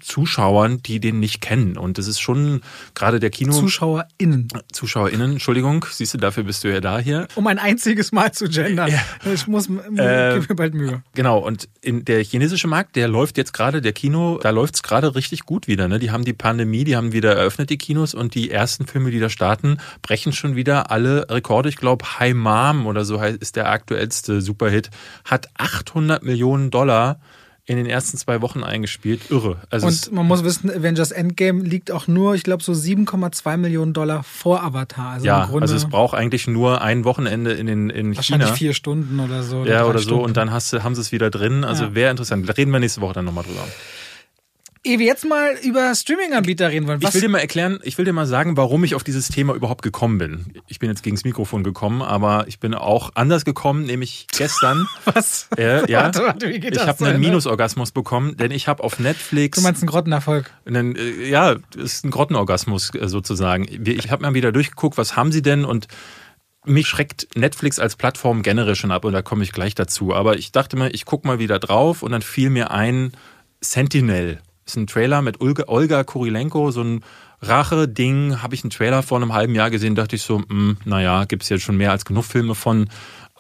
Zuschauern, die den nicht kennen. Und das ist schon gerade der Kino. ZuschauerInnen. ZuschauerInnen, Entschuldigung, siehst du, dafür bist du ja da hier. Um ein einziges Mal zu gendern. Ja. Ich muss, äh, gib mir bald Mühe. Genau, und in der chinesische Markt, der läuft jetzt gerade, der Kino, da läuft es gerade richtig gut wieder. Ne? Die haben die Pandemie, die haben wieder eröffnet, die Kinos, und die ersten Filme, die da starten, brechen schon wieder alle Rekorde. Ich glaube, High Mom oder so ist der aktuellste Superhit, hat 800 Millionen Dollar in den ersten zwei Wochen eingespielt. Irre. Also und man muss wissen, Avengers Endgame liegt auch nur, ich glaube, so 7,2 Millionen Dollar vor Avatar. Also ja, also es braucht eigentlich nur ein Wochenende in, den, in wahrscheinlich China. vier Stunden oder so. Oder ja, oder so. Und dann hast, haben sie es wieder drin. Also ja. wäre interessant. Da reden wir nächste Woche dann nochmal drüber. Ehe wir jetzt mal über Streaming-Anbieter reden wollen. Was? Ich will dir mal erklären, ich will dir mal sagen, warum ich auf dieses Thema überhaupt gekommen bin. Ich bin jetzt gegen das Mikrofon gekommen, aber ich bin auch anders gekommen, nämlich gestern. Was? Äh, ja, warte, warte, wie geht ich habe einen Minusorgasmus bekommen, denn ich habe auf Netflix. Du meinst einen Grottenerfolg? Einen, äh, ja, ist ein Grottenorgasmus äh, sozusagen. Ich habe mal wieder durchgeguckt, was haben sie denn und mich schreckt Netflix als Plattform generell schon ab und da komme ich gleich dazu. Aber ich dachte mir, ich gucke mal wieder drauf und dann fiel mir ein Sentinel ist ein Trailer mit Olga, Olga Kurilenko, so ein Rache-Ding. Habe ich einen Trailer vor einem halben Jahr gesehen, dachte ich so, mh, hm, naja, gibt es jetzt schon mehr als genug Filme von.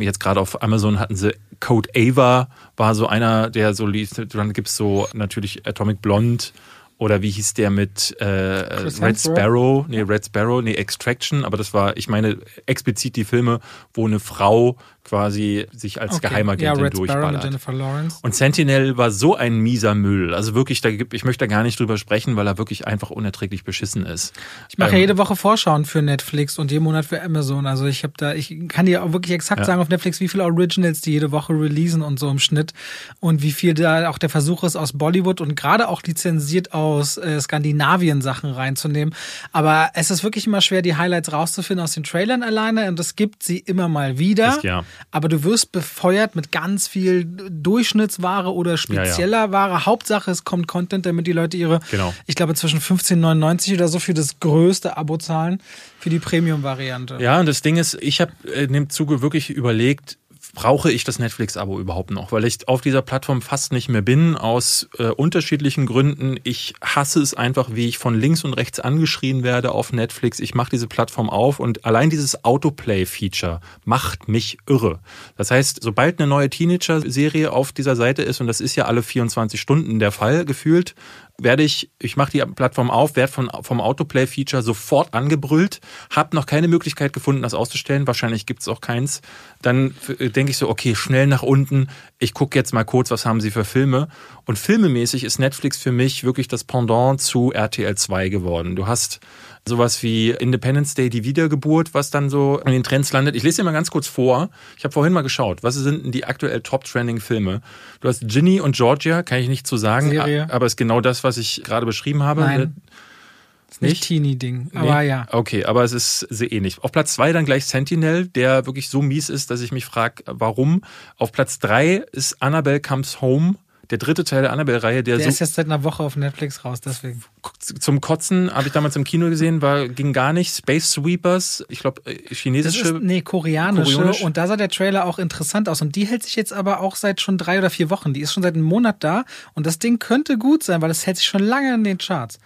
Jetzt gerade auf Amazon hatten sie Code Ava, war so einer, der so lief. Dann gibt es so natürlich Atomic Blonde oder wie hieß der mit äh, Red Sparrow? Nee, Red Sparrow, nee, Extraction, aber das war, ich meine explizit die Filme, wo eine Frau quasi sich als okay. Geheimagentin ja, durchballert. Und Sentinel war so ein mieser Müll. Also wirklich, da gibt, ich möchte da gar nicht drüber sprechen, weil er wirklich einfach unerträglich beschissen ist. Ich mache ähm, ja jede Woche Vorschauen für Netflix und jeden Monat für Amazon. Also ich habe da, ich kann dir auch wirklich exakt ja. sagen auf Netflix, wie viele Originals die jede Woche releasen und so im Schnitt und wie viel da auch der Versuch ist aus Bollywood und gerade auch lizenziert aus äh, Skandinavien Sachen reinzunehmen. Aber es ist wirklich immer schwer, die Highlights rauszufinden aus den Trailern alleine und es gibt sie immer mal wieder. Ist, ja aber du wirst befeuert mit ganz viel Durchschnittsware oder spezieller ja, ja. Ware. Hauptsache, es kommt Content, damit die Leute ihre, genau. ich glaube, zwischen 15,99 oder so für das größte Abo zahlen, für die Premium-Variante. Ja, und das Ding ist, ich habe in dem Zuge wirklich überlegt, brauche ich das Netflix-Abo überhaupt noch, weil ich auf dieser Plattform fast nicht mehr bin, aus äh, unterschiedlichen Gründen. Ich hasse es einfach, wie ich von links und rechts angeschrien werde auf Netflix. Ich mache diese Plattform auf und allein dieses Autoplay-Feature macht mich irre. Das heißt, sobald eine neue Teenager-Serie auf dieser Seite ist, und das ist ja alle 24 Stunden der Fall gefühlt, werde ich, ich mache die Plattform auf, werde von, vom Autoplay-Feature sofort angebrüllt, habe noch keine Möglichkeit gefunden, das auszustellen, wahrscheinlich gibt es auch keins. Dann denke ich so, okay, schnell nach unten, ich gucke jetzt mal kurz, was haben sie für Filme. Und filmemäßig ist Netflix für mich wirklich das Pendant zu RTL 2 geworden. Du hast sowas wie Independence Day, die Wiedergeburt, was dann so in den Trends landet. Ich lese dir mal ganz kurz vor. Ich habe vorhin mal geschaut, was sind denn die aktuell Top-Trending-Filme? Du hast Ginny und Georgia, kann ich nicht zu so sagen, Serie. aber ist genau das, was ich gerade beschrieben habe. Nein. Ist nicht Teenie-Ding, aber nee. ja. Okay, aber es ist sehr ähnlich. Auf Platz zwei dann gleich Sentinel, der wirklich so mies ist, dass ich mich frage, warum. Auf Platz drei ist Annabelle Comes Home der dritte Teil der Annabelle-Reihe, der, der so. ist jetzt seit einer Woche auf Netflix raus, deswegen. Zum Kotzen habe ich damals im Kino gesehen, war, ging gar nicht. Space Sweepers, ich glaube, äh, chinesische. Das ist, nee, koreanische. Koreanisch. Und da sah der Trailer auch interessant aus. Und die hält sich jetzt aber auch seit schon drei oder vier Wochen. Die ist schon seit einem Monat da. Und das Ding könnte gut sein, weil das hält sich schon lange in den Charts.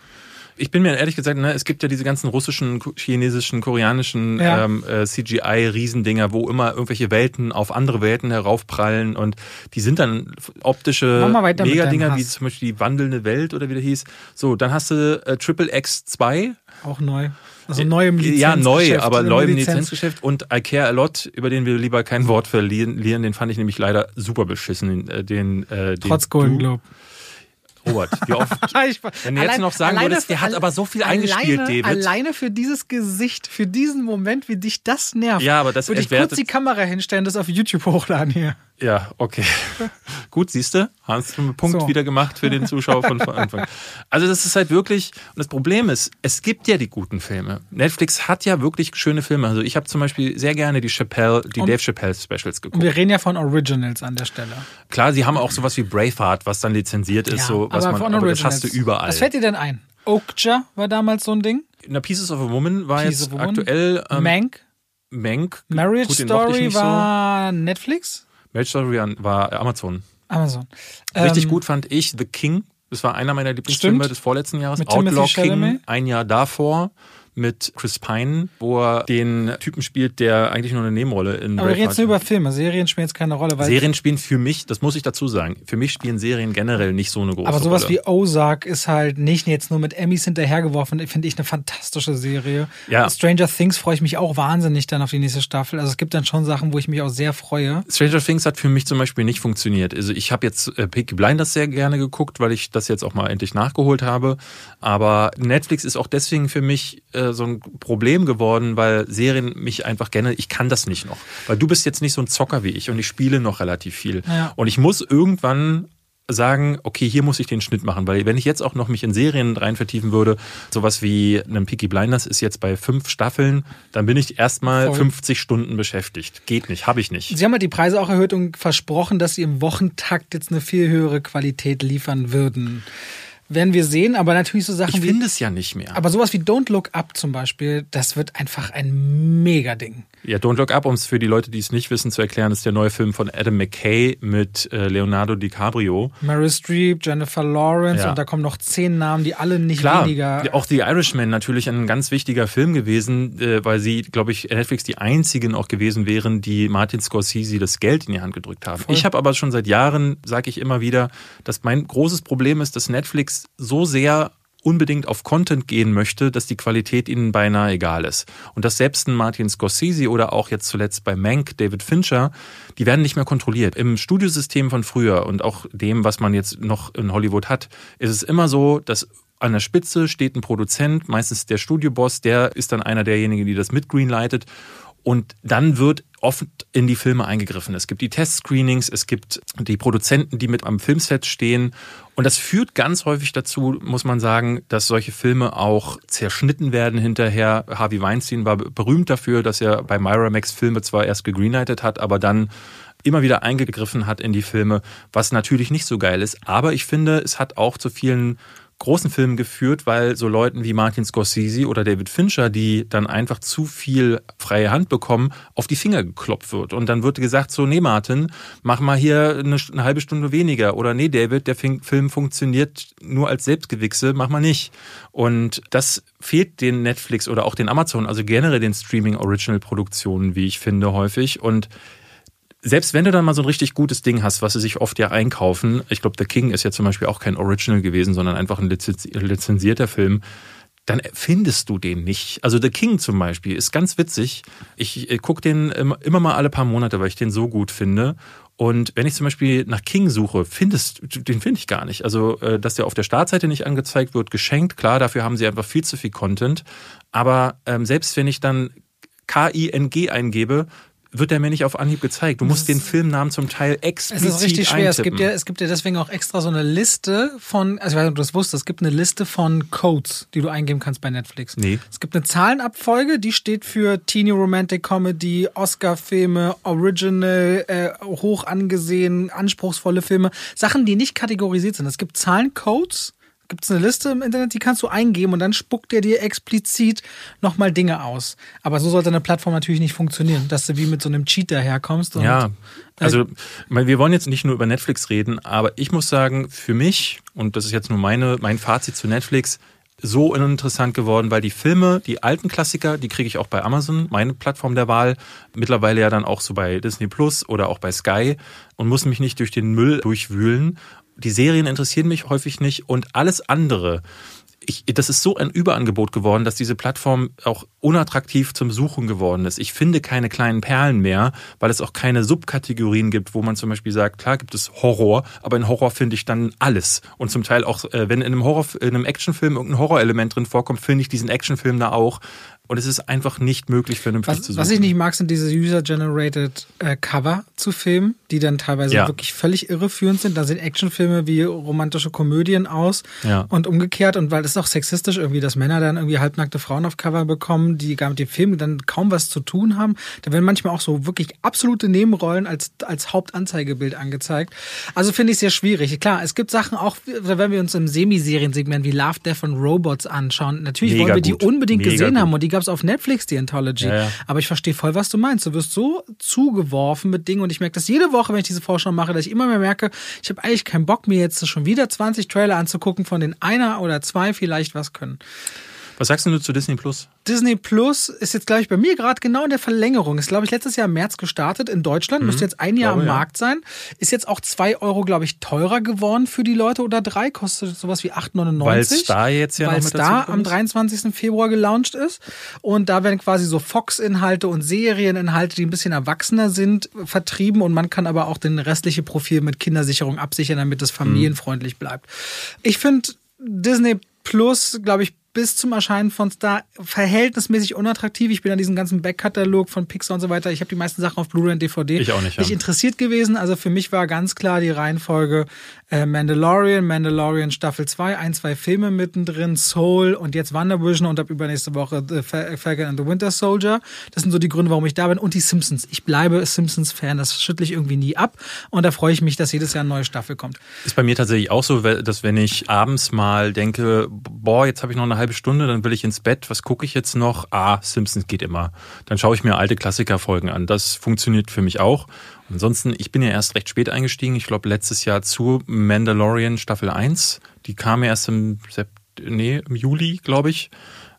Ich bin mir ehrlich gesagt, ne, es gibt ja diese ganzen russischen, chinesischen, koreanischen ja. ähm, äh, CGI-Riesendinger, wo immer irgendwelche Welten auf andere Welten heraufprallen und die sind dann optische Megadinger, wie zum Beispiel die wandelnde Welt oder wie der hieß. So, dann hast du äh, Triple X 2. Auch neu. Also neu im Lizenzgeschäft. Ja, neu, aber neu im Lizenzgeschäft. Und I Care a Lot, über den wir lieber kein Wort verlieren, den fand ich nämlich leider super beschissen. Den, den, äh, den Trotz Golden Globe. Robert, wie oft, ich, wenn du jetzt noch sagen würdest, der hat aber so viel alleine, eingespielt, David. Alleine für dieses Gesicht, für diesen Moment, wie dich das nervt, ja, aber das würde ich kurz die Kamera hinstellen, das auf YouTube hochladen hier. Ja, okay. Gut, siehst du, hast du einen Punkt so. wieder gemacht für den Zuschauer von Anfang. Also das ist halt wirklich, und das Problem ist, es gibt ja die guten Filme. Netflix hat ja wirklich schöne Filme. Also ich habe zum Beispiel sehr gerne die Chappelle, die und, Dave Chappelle Specials geguckt. Und wir reden ja von Originals an der Stelle. Klar, sie haben auch sowas wie Braveheart, was dann lizenziert ist, ja, so was aber man, aber das hast du überall. Was fällt dir denn ein? Okja war damals so ein Ding. Na, Pieces of a Woman war Pieces jetzt aktuell. Ähm, Mank. Mank. Marriage Gut, Story war so. Netflix. Marriage Story war Amazon. Amazon. Richtig ähm, gut fand ich The King Das war einer meiner Lieblingsfilme des vorletzten Jahres. Mit Outlaw King, ein Jahr davor mit Chris Pine, wo er den Typen spielt, der eigentlich nur eine Nebenrolle in Aber wir reden jetzt nur über Filme. Serien spielen jetzt keine Rolle. Serien spielen für mich, das muss ich dazu sagen, für mich spielen Serien generell nicht so eine große aber sowas Rolle. wie Ozark ist halt nicht jetzt nur mit Emmys hinterhergeworfen, finde ich eine fantastische Serie. Ja. Stranger Things freue ich mich auch wahnsinnig dann auf die nächste Staffel. Also es gibt dann schon Sachen, wo ich mich auch sehr freue. Stranger Things hat für mich zum Beispiel nicht funktioniert. Also ich habe jetzt äh, Peaky Blinders sehr gerne geguckt, weil ich das jetzt auch mal endlich nachgeholt habe. Aber Netflix ist auch deswegen für mich äh, so ein Problem geworden, weil Serien mich einfach gerne, ich kann das nicht noch. Weil du bist jetzt nicht so ein Zocker wie ich und ich spiele noch relativ viel. Ja. Und ich muss irgendwann sagen, okay, hier muss ich den Schnitt machen, weil wenn ich jetzt auch noch mich in Serien rein vertiefen würde, sowas wie einem Peaky Blinders ist jetzt bei fünf Staffeln, dann bin ich erstmal Voll. 50 Stunden beschäftigt. Geht nicht, habe ich nicht. Sie haben halt die Preise auch erhöht und versprochen, dass sie im Wochentakt jetzt eine viel höhere Qualität liefern würden. Werden wir sehen, aber natürlich so Sachen Ich finde es ja nicht mehr. Aber sowas wie Don't Look Up zum Beispiel, das wird einfach ein Mega-Ding. Ja, Don't Look Up, um es für die Leute, die es nicht wissen, zu erklären, ist der neue Film von Adam McKay mit äh, Leonardo DiCaprio. Meryl Streep, Jennifer Lawrence Ja. und da kommen noch zehn Namen, die alle nicht Klar, weniger. auch The Irishman natürlich ein ganz wichtiger Film gewesen, äh, weil sie, glaube ich, Netflix die einzigen auch gewesen wären, die Martin Scorsese das Geld in die Hand gedrückt haben. Voll. Ich habe aber schon seit Jahren, sage ich immer wieder, dass mein großes Problem ist, dass Netflix so sehr unbedingt auf Content gehen möchte, dass die Qualität ihnen beinahe egal ist. Und dass selbst ein Martin Scorsese oder auch jetzt zuletzt bei Mank, David Fincher, die werden nicht mehr kontrolliert. Im Studiosystem von früher und auch dem, was man jetzt noch in Hollywood hat, ist es immer so, dass an der Spitze steht ein Produzent, meistens der Studioboss, der ist dann einer derjenigen, die das mit greenlightet. Und dann wird oft in die Filme eingegriffen. Es gibt die Testscreenings, es gibt die Produzenten, die mit am Filmset stehen. Und das führt ganz häufig dazu, muss man sagen, dass solche Filme auch zerschnitten werden hinterher. Harvey Weinstein war berühmt dafür, dass er bei Miramax Filme zwar erst gegreenlightet hat, aber dann immer wieder eingegriffen hat in die Filme, was natürlich nicht so geil ist. Aber ich finde, es hat auch zu vielen großen Filmen geführt, weil so Leuten wie Martin Scorsese oder David Fincher, die dann einfach zu viel freie Hand bekommen, auf die Finger geklopft wird. Und dann wird gesagt, so, nee Martin, mach mal hier eine, eine halbe Stunde weniger. Oder nee David, der Film funktioniert nur als Selbstgewichse, mach mal nicht. Und das fehlt den Netflix oder auch den Amazon, also generell den Streaming-Original-Produktionen, wie ich finde, häufig. Und selbst wenn du dann mal so ein richtig gutes Ding hast, was sie sich oft ja einkaufen, ich glaube, The King ist ja zum Beispiel auch kein Original gewesen, sondern einfach ein lizenzi- lizenzierter Film, dann findest du den nicht. Also The King zum Beispiel ist ganz witzig. Ich äh, gucke den immer, immer mal alle paar Monate, weil ich den so gut finde. Und wenn ich zum Beispiel nach King suche, findest, den finde ich gar nicht. Also, äh, dass der auf der Startseite nicht angezeigt wird, geschenkt. Klar, dafür haben sie einfach viel zu viel Content. Aber ähm, selbst wenn ich dann K-I-N-G eingebe, wird der mir nicht auf Anhieb gezeigt. Du musst den Filmnamen zum Teil Es explizit ist richtig schwer. Es gibt, ja, es gibt ja deswegen auch extra so eine Liste von, also ich weiß nicht, ob du das wusstest, es gibt eine Liste von Codes, die du eingeben kannst bei Netflix. Nee. Es gibt eine Zahlenabfolge, die steht für Teeny Romantic Comedy, Oscar-Filme, Original, äh, hoch angesehen, anspruchsvolle Filme. Sachen, die nicht kategorisiert sind. Es gibt Zahlencodes, gibt es eine Liste im Internet, die kannst du eingeben und dann spuckt er dir explizit nochmal Dinge aus. Aber so sollte eine Plattform natürlich nicht funktionieren, dass du wie mit so einem Cheat daherkommst. Und Ja, also ich meine, wir wollen jetzt nicht nur über Netflix reden, aber ich muss sagen, für mich, und das ist jetzt nur meine, mein Fazit zu Netflix, so uninteressant geworden, weil die Filme, die alten Klassiker, die kriege ich auch bei Amazon, meine Plattform der Wahl, mittlerweile ja dann auch so bei Disney Plus oder auch bei Sky und muss mich nicht durch den Müll durchwühlen. Die Serien interessieren mich häufig nicht und alles andere, ich, das ist so ein Überangebot geworden, dass diese Plattform auch unattraktiv zum Suchen geworden ist. Ich finde keine kleinen Perlen mehr, weil es auch keine Subkategorien gibt, wo man zum Beispiel sagt, klar gibt es Horror, aber in Horror finde ich dann alles. Und zum Teil auch, äh, wenn in einem Horror, in einem Actionfilm irgendein Horrorelement drin vorkommt, finde ich diesen Actionfilm da auch. Und es ist einfach nicht möglich, vernünftig zu Was, suchen. was ich nicht mag, sind diese User-Generated äh, Cover zu Filmen, die dann teilweise Ja. wirklich völlig irreführend sind. Da sehen Actionfilme wie romantische Komödien aus Ja. und umgekehrt. Und weil es auch sexistisch irgendwie, dass Männer dann irgendwie halbnackte Frauen auf Cover bekommen, die gar mit dem Film dann kaum was zu tun haben. Da werden manchmal auch so wirklich absolute Nebenrollen als, als Hauptanzeigebild angezeigt. Also finde ich sehr schwierig. Klar, es gibt Sachen auch, wenn wir uns im Semiseriensegment wie Love, Death and Robots anschauen. Natürlich Mega wollen wir die unbedingt Mega gesehen gut. haben und die gab es auf Netflix, die Anthology. Ja, ja. Aber ich verstehe voll, was du meinst. Du wirst so zugeworfen mit Dingen und ich merke das jede Woche, wenn ich diese Vorschau mache, dass ich immer mehr merke, ich habe eigentlich keinen Bock, mir jetzt schon wieder 20 Trailer anzugucken, von denen einer oder zwei vielleicht was können. Was sagst du zu Disney Plus? Disney Plus ist jetzt, glaube ich, bei mir gerade genau in der Verlängerung. Ist, glaube ich, letztes Jahr im März gestartet in Deutschland. Mhm. Müsste jetzt ein Jahr glaube, am ja. Markt sein. Ist jetzt auch zwei Euro, glaube ich, teurer geworden für die Leute oder drei. Kostet sowas wie 8,99. Weil Star jetzt ja Weil Star am 23. Februar gelauncht ist. Und da werden quasi so Fox-Inhalte und Serieninhalte, die ein bisschen erwachsener sind, vertrieben. Und man kann aber auch den restliche Profil mit Kindersicherung absichern, damit es mhm. familienfreundlich bleibt. Ich finde Disney Plus, glaube ich, bis zum Erscheinen von Star verhältnismäßig unattraktiv. Ich bin an diesem ganzen Backkatalog von Pixar und so weiter. Ich habe die meisten Sachen auf Blu-ray und DVD. Ich auch nicht. Ja. Nicht interessiert gewesen. Also für mich war ganz klar die Reihenfolge äh, Mandalorian, Mandalorian Staffel 2, ein, zwei Filme mittendrin, Soul und jetzt WandaVision und ab übernächste Woche The Falcon and the Winter Soldier. Das sind so die Gründe, warum ich da bin. Und die Simpsons. Ich bleibe Simpsons-Fan. Das schüttle ich irgendwie nie ab. Und da freue ich mich, dass jedes Jahr eine neue Staffel kommt. Ist bei mir tatsächlich auch so, dass wenn ich abends mal denke, boah, jetzt habe ich noch eine halbe Stunde, dann will ich ins Bett, was gucke ich jetzt noch? Ah, Simpsons geht immer. Dann schaue ich mir alte Klassikerfolgen an. Das funktioniert für mich auch. Ansonsten, ich bin ja erst recht spät eingestiegen. Ich glaube, letztes Jahr zu Mandalorian Staffel 1. Die kam ja erst im, Sept nee, im Juli, glaube ich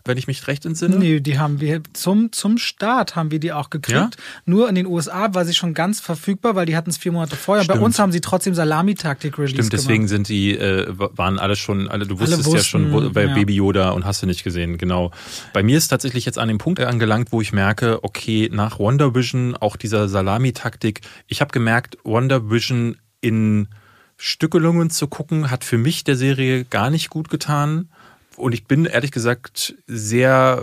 wenn ich mich recht entsinne? Nee, die haben wir zum, zum Start haben wir die auch gekriegt. Ja? Nur in den USA war sie schon ganz verfügbar, weil die hatten es vier Monate vorher. Stimmt. Bei uns haben sie trotzdem Salami-Taktik released Stimmt, deswegen gemacht. sind die, äh, waren alle schon, alle, du wusstest wussten, ja schon, wo, bei ja. Baby Yoda und hast du nicht gesehen, genau. Bei mir ist tatsächlich jetzt an dem Punkt angelangt, wo ich merke, okay, nach Wonder Vision, auch dieser Salami-Taktik, ich habe gemerkt, Wonder Vision in Stückelungen zu gucken, hat für mich der Serie gar nicht gut getan. Und ich bin ehrlich gesagt sehr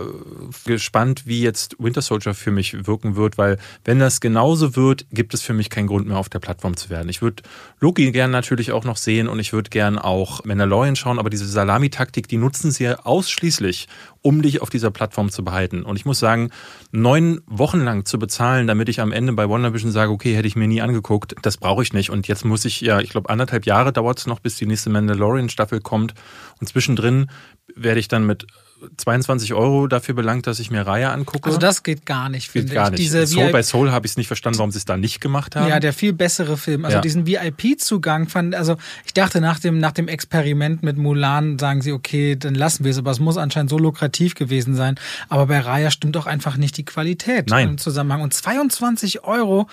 gespannt, wie jetzt Winter Soldier für mich wirken wird, weil wenn das genauso wird, gibt es für mich keinen Grund mehr auf der Plattform zu werden. Ich würde Loki gern natürlich auch noch sehen und ich würde gern auch Mandalorian schauen, aber diese Salami-Taktik, die nutzen sie ja ausschließlich, um dich auf dieser Plattform zu behalten. Und ich muss sagen, neun Wochen lang zu bezahlen, damit ich am Ende bei WandaVision sage, okay, hätte ich mir nie angeguckt, das brauche ich nicht. Und jetzt muss ich ja, ich glaube, anderthalb Jahre dauert es noch, bis die nächste Mandalorian-Staffel kommt. Und zwischendrin werde ich dann mit 22 Euro dafür belangt, dass ich mir Reihe angucke. Also das geht gar nicht, finde geht gar ich. Nicht. Diese Soul bei Soul habe ich es nicht verstanden, warum sie es da nicht gemacht haben. Ja, der viel bessere Film. Also ja. diesen VIP-Zugang fand, also ich dachte nach dem, nach dem Experiment mit Mulan sagen sie, okay, dann lassen wir es, aber es muss anscheinend so lukrativ gewesen sein. Aber bei Raya stimmt doch einfach nicht die Qualität Nein. im Zusammenhang. Und 22 Euro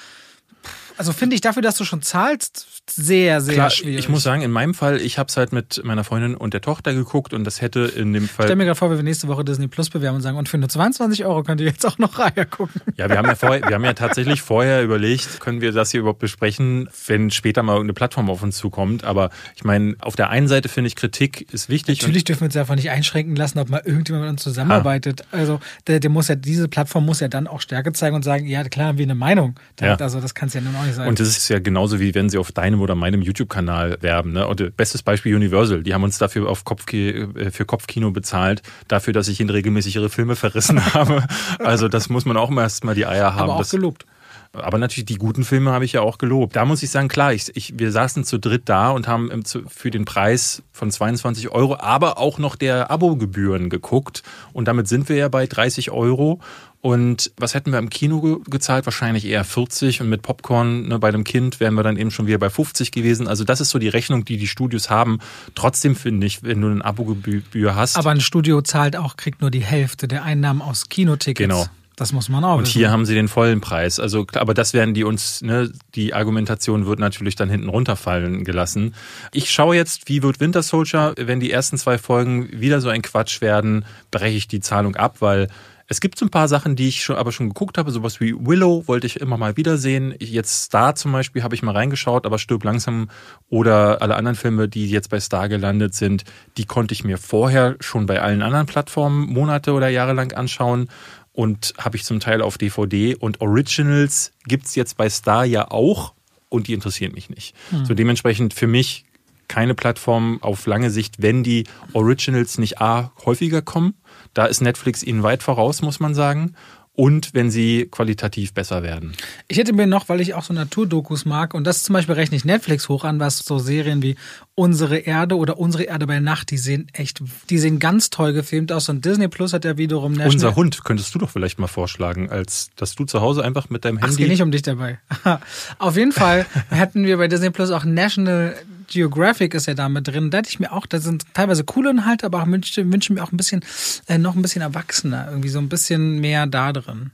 also finde ich dafür, dass du schon zahlst, sehr, sehr Klar, schwierig. Ich muss sagen, in meinem Fall, ich habe es halt mit meiner Freundin und der Tochter geguckt und das hätte in dem Fall. Ich stell mir gerade vor, wenn wir nächste Woche Disney Plus bewerben und sagen, und für nur 22 Euro könnt ihr jetzt auch noch Reihe gucken. Ja, wir haben ja vorher, wir haben ja tatsächlich vorher überlegt, können wir das hier überhaupt besprechen, wenn später mal eine Plattform auf uns zukommt. Aber ich meine, auf der einen Seite finde ich, Kritik ist wichtig. Natürlich dürfen wir uns einfach nicht einschränken lassen, ob mal irgendjemand mit uns zusammenarbeitet. Ah. Also der, der muss ja, diese Plattform muss ja dann auch Stärke zeigen und sagen, ja, klar haben wir eine Meinung. Ja. Also das kann es ja nun auch nicht sein. Und das ist ja genauso wie wenn sie auf deinem oder meinem YouTube-Kanal werben. Ne? Und bestes Beispiel Universal. Die haben uns dafür auf Kopf, äh, für Kopfkino bezahlt, dafür, dass ich ihnen regelmäßig ihre Filme verrissen habe. Also das muss man auch erst mal die Eier haben. Aber auch gelobt. Aber natürlich die guten Filme habe ich ja auch gelobt. Da muss ich sagen, klar, ich, ich, wir saßen zu dritt da und haben für den Preis von 22 Euro, aber auch noch der Abogebühren geguckt. Und damit sind wir ja bei 30 Euro. Und was hätten wir im Kino ge gezahlt? Wahrscheinlich eher 40 und mit Popcorn ne, bei dem Kind wären wir dann eben schon wieder bei 50 gewesen. Also das ist so die Rechnung, die die Studios haben. Trotzdem finde ich, wenn du eine Abogebühr hast. Aber ein Studio zahlt auch, kriegt nur die Hälfte der Einnahmen aus Kinotickets. Genau. Das muss man auch. Und wissen. hier haben sie den vollen Preis. Also, aber das werden die uns, ne, die Argumentation wird natürlich dann hinten runterfallen gelassen. Ich schaue jetzt, wie wird Winter Soldier, wenn die ersten zwei Folgen wieder so ein Quatsch werden, breche ich die Zahlung ab, weil es gibt so ein paar Sachen, die ich schon, aber schon geguckt habe, sowas wie Willow wollte ich immer mal wiedersehen. Jetzt Star zum Beispiel habe ich mal reingeschaut, aber Stirb langsam oder alle anderen Filme, die jetzt bei Star gelandet sind, die konnte ich mir vorher schon bei allen anderen Plattformen Monate oder Jahre lang anschauen und habe ich zum Teil auf DVD und Originals gibt es jetzt bei Star ja auch und die interessieren mich nicht. Hm. So dementsprechend für mich keine Plattform auf lange Sicht, wenn die Originals nicht A häufiger kommen. Da ist Netflix ihnen weit voraus, muss man sagen und wenn sie qualitativ besser werden. Ich hätte mir noch, weil ich auch so Naturdokus mag, und das zum Beispiel rechne ich Netflix hoch an, was so Serien wie Unsere Erde oder Unsere Erde bei Nacht, die sehen echt, die sehen ganz toll gefilmt aus. Und Disney Plus hat ja wiederum National Unser Hund könntest du doch vielleicht mal vorschlagen, als dass du zu Hause einfach mit deinem Handy. Ach, es geht nicht um dich dabei. Auf jeden Fall hätten wir bei Disney Plus auch National Geographic ist ja da mit drin. Da hätte ich mir auch, da sind teilweise coole Inhalte, aber auch wünsche, wünsche mir auch ein bisschen, äh, noch ein bisschen erwachsener, irgendwie so ein bisschen mehr da drin.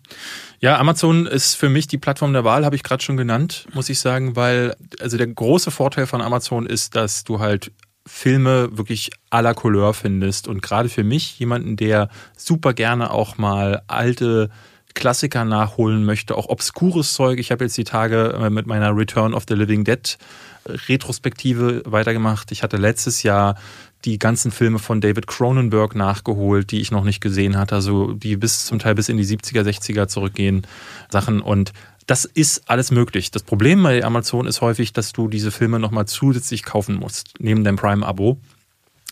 Ja, Amazon ist für mich die Plattform der Wahl, habe ich gerade schon genannt, muss ich sagen, weil, also der große Vorteil von Amazon ist, dass du halt Filme wirklich la Couleur findest. Und gerade für mich, jemanden, der super gerne auch mal alte Klassiker nachholen möchte, auch obskures Zeug. Ich habe jetzt die Tage äh, mit meiner Return of the Living Dead Retrospektive weitergemacht. Ich hatte letztes Jahr die ganzen Filme von David Cronenberg nachgeholt, die ich noch nicht gesehen hatte, also die bis zum Teil bis in die 70er, 60er zurückgehen, Sachen und das ist alles möglich. Das Problem bei Amazon ist häufig, dass du diese Filme nochmal zusätzlich kaufen musst, neben deinem Prime-Abo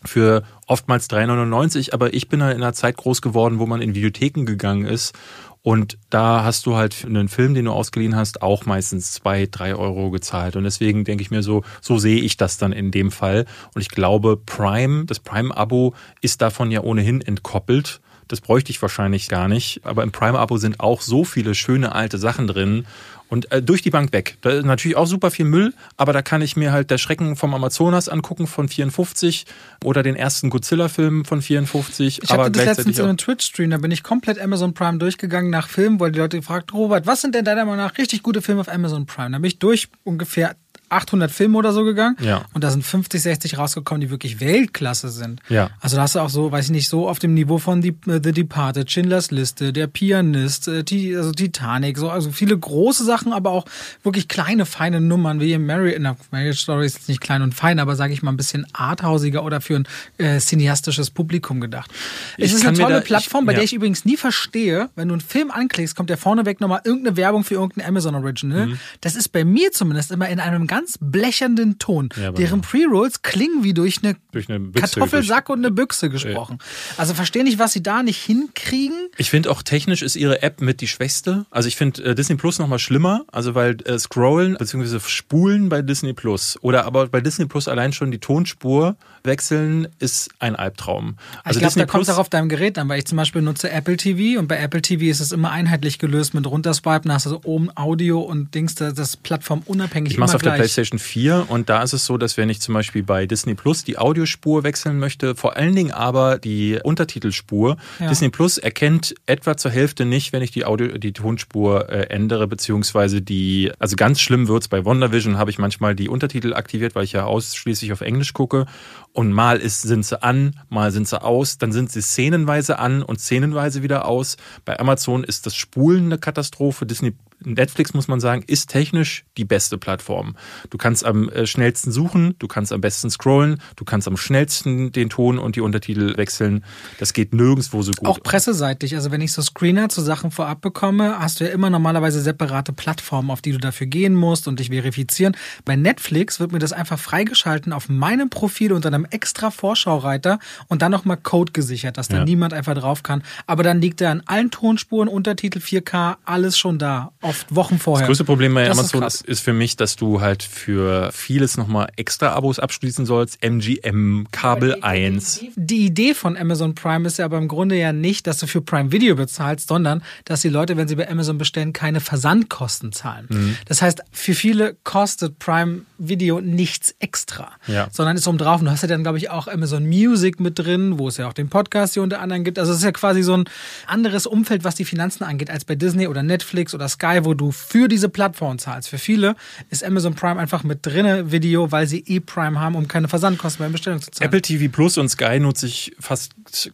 für oftmals 3,99, aber ich bin in einer Zeit groß geworden, wo man in Videotheken gegangen ist und da hast du halt einen Film, den du ausgeliehen hast, auch meistens zwei, drei Euro gezahlt. Und deswegen denke ich mir so, so sehe ich das dann in dem Fall. Und ich glaube, Prime, das Prime-Abo ist davon ja ohnehin entkoppelt. Das bräuchte ich wahrscheinlich gar nicht. Aber im Prime-Abo sind auch so viele schöne alte Sachen drin. Und äh, durch die Bank weg. Da ist natürlich auch super viel Müll, aber da kann ich mir halt der Schrecken vom Amazonas angucken von 54 oder den ersten Godzilla-Film von 54. Ich hatte das letztens in einem Twitch-Stream, da bin ich komplett Amazon Prime durchgegangen nach Filmen, weil die Leute gefragt, Robert, was sind denn deiner Meinung nach richtig gute Filme auf Amazon Prime? Da bin ich durch ungefähr 800 Filme oder so gegangen. Ja. Und da sind 50, 60 rausgekommen, die wirklich Weltklasse sind. Ja. Also da hast du auch so, weiß ich nicht, so auf dem Niveau von The, äh, The Departed, Schindlers Liste, Der Pianist, äh, also Titanic, so, also viele große Sachen, aber auch wirklich kleine, feine Nummern, wie Mary, in der Marriage Story ist nicht klein und fein, aber sage ich mal ein bisschen arthausiger oder für ein äh, cineastisches Publikum gedacht. Ich es ist eine tolle da, Plattform, ich, bei ja. der ich übrigens nie verstehe, wenn du einen Film anklickst, kommt ja vorneweg nochmal irgendeine Werbung für irgendein Amazon Original. Mhm. Das ist bei mir zumindest immer in einem ganz ganz blechernden Ton. Ja, deren Pre-Rolls klingen wie durch eine, durch eine Büchse, Kartoffelsack durch, und eine Büchse gesprochen. Ja. Also verstehe nicht, was sie da nicht hinkriegen. Ich finde auch technisch ist ihre App mit die schwächste. Also ich finde äh, Disney Plus nochmal schlimmer. Also weil äh, Scrollen bzw. Spulen bei Disney Plus oder aber bei Disney Plus allein schon die Tonspur wechseln ist ein Albtraum. Also ich glaube, da kommt es auch auf deinem Gerät an, weil ich zum Beispiel nutze Apple TV und bei Apple TV ist es immer einheitlich gelöst mit runterswipen, da hast du so oben Audio und Dings, das, das Plattform unabhängig. Ich mache auf der PlayStation 4 und da ist es so, dass wenn ich zum Beispiel bei Disney Plus die Audiospur wechseln möchte, vor allen Dingen aber die Untertitelspur, ja. Disney Plus erkennt etwa zur Hälfte nicht, wenn ich die Audio, die Tonspur äh, ändere, beziehungsweise die, also ganz schlimm wird's bei WandaVision habe ich manchmal die Untertitel aktiviert, weil ich ja ausschließlich auf Englisch gucke und mal ist, sind sie an, mal sind sie aus, dann sind sie szenenweise an und szenenweise wieder aus. Bei Amazon ist das Spulen eine Katastrophe. Disney Netflix, muss man sagen, ist technisch die beste Plattform. Du kannst am äh, schnellsten suchen, du kannst am besten scrollen, du kannst am schnellsten den Ton und die Untertitel wechseln. Das geht nirgendwo so gut. Auch presseseitig. Also wenn ich so Screener zu Sachen vorab bekomme, hast du ja immer normalerweise separate Plattformen, auf die du dafür gehen musst und dich verifizieren. Bei Netflix wird mir das einfach freigeschalten auf meinem Profil unter einem extra Vorschaureiter und dann nochmal Code gesichert, dass da ja. niemand einfach drauf kann. Aber dann liegt da in allen Tonspuren, Untertitel 4K, alles schon da oft Wochen vorher. Das größte Problem bei das Amazon ist, ist, für mich, dass du halt für vieles nochmal extra Abos abschließen sollst. MGM, Kabel die, 1. Die, die Idee von Amazon Prime ist ja aber im Grunde ja nicht, dass du für Prime Video bezahlst, sondern dass die Leute, wenn sie bei Amazon bestellen, keine Versandkosten zahlen. Mhm. Das heißt, für viele kostet Prime Video nichts extra, ja. sondern ist oben drauf. Und du hast ja dann, glaube ich, auch Amazon Music mit drin, wo es ja auch den Podcast hier unter anderem gibt. Also es ist ja quasi so ein anderes Umfeld, was die Finanzen angeht, als bei Disney oder Netflix oder Sky, wo du für diese Plattform zahlst. Für viele ist Amazon Prime einfach mit drinne Video, weil sie eh Prime haben, um keine Versandkosten beim Bestellung zu zahlen. Apple TV Plus und Sky nutze ich fast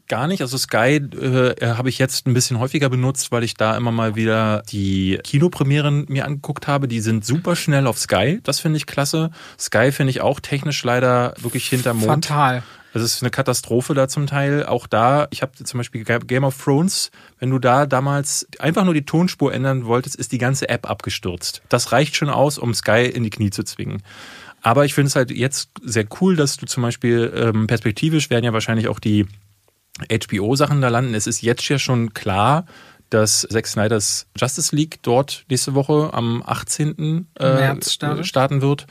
gar nicht. Also Sky äh, habe ich jetzt ein bisschen häufiger benutzt, weil ich da immer mal wieder die Kinopremieren mir angeguckt habe. Die sind super schnell auf Sky. Das finde ich klasse. Sky finde ich auch technisch leider wirklich hinterm Mond. Fatal. Das ist eine Katastrophe da zum Teil. Auch da, ich habe zum Beispiel Game of Thrones, wenn du da damals einfach nur die Tonspur ändern wolltest, ist die ganze App abgestürzt. Das reicht schon aus, um Sky in die Knie zu zwingen. Aber ich finde es halt jetzt sehr cool, dass du zum Beispiel ähm, perspektivisch werden ja wahrscheinlich auch die HBO-Sachen da landen. Es ist jetzt ja schon klar, dass Zack Snyders Justice League dort nächste Woche am 18. Äh, März startet. starten wird.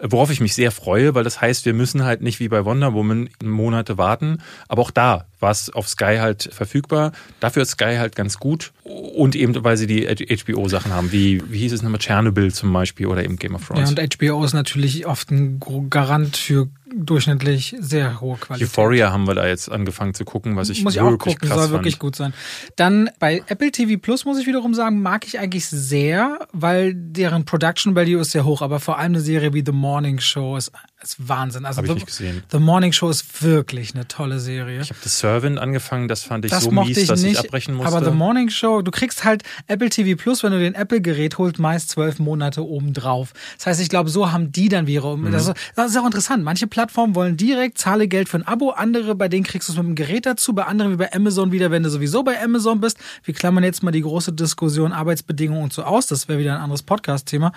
Worauf ich mich sehr freue, weil das heißt, wir müssen halt nicht wie bei Wonder Woman Monate warten. Aber auch da war es auf Sky halt verfügbar. Dafür ist Sky halt ganz gut. Und eben, weil sie die HBO-Sachen haben, wie, wie hieß es nochmal, Chernobyl zum Beispiel oder eben Game of Thrones. Ja, und HBO ist natürlich oft ein Garant für durchschnittlich sehr hohe Qualität. Euphoria haben wir da jetzt angefangen zu gucken, was ich muss ich wirklich auch gucken, krass soll fand. wirklich gut sein. Dann bei Apple TV Plus muss ich wiederum sagen, mag ich eigentlich sehr, weil deren Production Value ist sehr hoch, aber vor allem eine Serie wie The Morning Show ist, ist Wahnsinn. Also Hab ich The, nicht gesehen. The Morning Show ist wirklich eine tolle Serie. Ich habe The Servant angefangen, das fand ich Das so mochte mies, ich dass nicht, ich abbrechen musste. aber The Morning Show, du kriegst halt Apple TV Plus, wenn du den Apple-Gerät holst, meist zwölf Monate obendrauf. Das heißt, ich glaube, so haben die dann wiederum, Mhm. das, ist, das ist auch interessant. Manche Plattformen wollen direkt, zahle Geld für ein Abo, andere, bei denen kriegst du es mit dem Gerät dazu, bei anderen wie bei Amazon wieder, wenn du sowieso bei Amazon bist. Wir klammern jetzt mal die große Diskussion Arbeitsbedingungen und so aus, das wäre wieder ein anderes Podcast-Thema.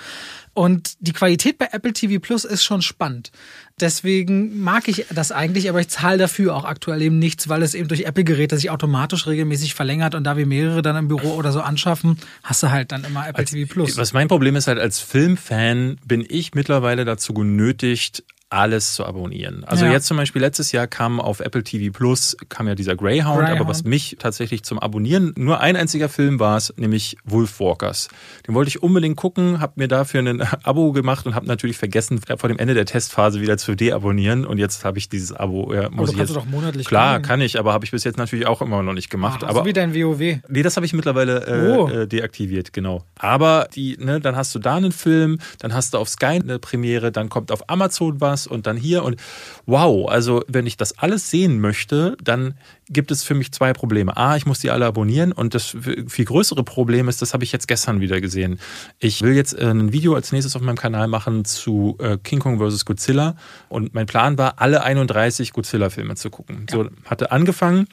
Und die Qualität bei Apple TV Plus ist schon spannend. Deswegen mag ich das eigentlich, aber ich zahle dafür auch aktuell eben nichts, weil es eben durch Apple-Geräte sich automatisch regelmäßig verlängert und da wir mehrere dann im Büro oder so anschaffen, hast du halt dann immer Apple TV Plus. Was mein Problem ist halt, als Filmfan bin ich mittlerweile dazu genötigt, alles zu abonnieren. Also Ja. jetzt zum Beispiel letztes Jahr kam auf Apple TV Plus kam ja dieser Greyhound, Greyhound. aber was mich tatsächlich zum Abonnieren nur ein einziger Film war es, nämlich Wolfwalkers. Den wollte ich unbedingt gucken, habe mir dafür ein Abo gemacht und habe natürlich vergessen vor dem Ende der Testphase wieder zu deabonnieren und jetzt habe ich dieses Abo. Ja, aber muss ich kannst du doch monatlich Klar, kündigen. kann ich, aber habe ich bis jetzt natürlich auch immer noch nicht gemacht. Ach, aber so wie dein WoW. Nee, das habe ich mittlerweile äh, Oh. äh, deaktiviert, genau. Aber die, ne, dann hast du da einen Film, dann hast du auf Sky eine Premiere, dann kommt auf Amazon was und dann hier und wow, also wenn ich das alles sehen möchte, dann gibt es für mich zwei Probleme. A, ich muss die alle abonnieren und das viel größere Problem ist, das habe ich jetzt gestern wieder gesehen. Ich will jetzt äh, ein Video als nächstes auf meinem Kanal machen zu äh, King Kong vs. Godzilla und mein Plan war, alle 31 Godzilla-Filme zu gucken. So hatte angefangen.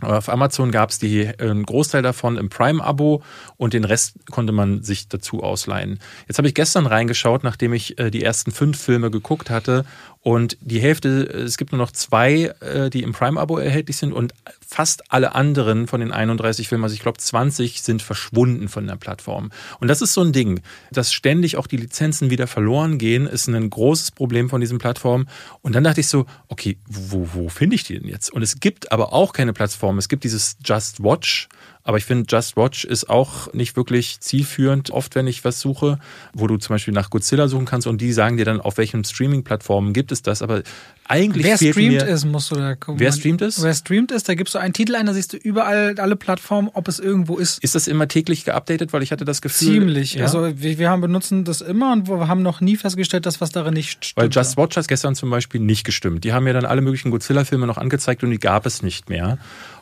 Auf Amazon gab es die, äh, einen Großteil davon im Prime-Abo und den Rest konnte man sich dazu ausleihen. Jetzt habe ich gestern reingeschaut, nachdem ich äh, die ersten fünf Filme geguckt hatte und die Hälfte, äh, es gibt nur noch zwei, äh, die im Prime-Abo erhältlich sind und fast alle anderen von den 31 Filmen, also ich glaube 20, sind verschwunden von der Plattform. Und das ist so ein Ding, dass ständig auch die Lizenzen wieder verloren gehen, ist ein großes Problem von diesen Plattformen. Und dann dachte ich so, okay, wo, wo finde ich die denn jetzt? Und es gibt aber auch keine Plattform. Es gibt dieses Just Watch, aber ich finde, Just Watch ist auch nicht wirklich zielführend. Oft, wenn ich was suche, wo du zum Beispiel nach Godzilla suchen kannst und die sagen dir dann, auf welchen Streaming-Plattformen gibt es das. Aber eigentlich Wer fehlt streamt mir, ist, musst du da gucken. Wer streamt ist? Wer streamt ist, da gibst du einen Titel ein, da siehst du überall alle Plattformen, ob es irgendwo ist. Ist das immer täglich geupdatet? Weil ich hatte das Gefühl. Ziemlich. Ja? Also wir, wir haben benutzen das immer und wir haben noch nie festgestellt, dass was darin nicht stimmt. Weil Just Watch hat gestern zum Beispiel nicht gestimmt. Die haben mir dann alle möglichen Godzilla-Filme noch angezeigt und die gab es nicht mehr.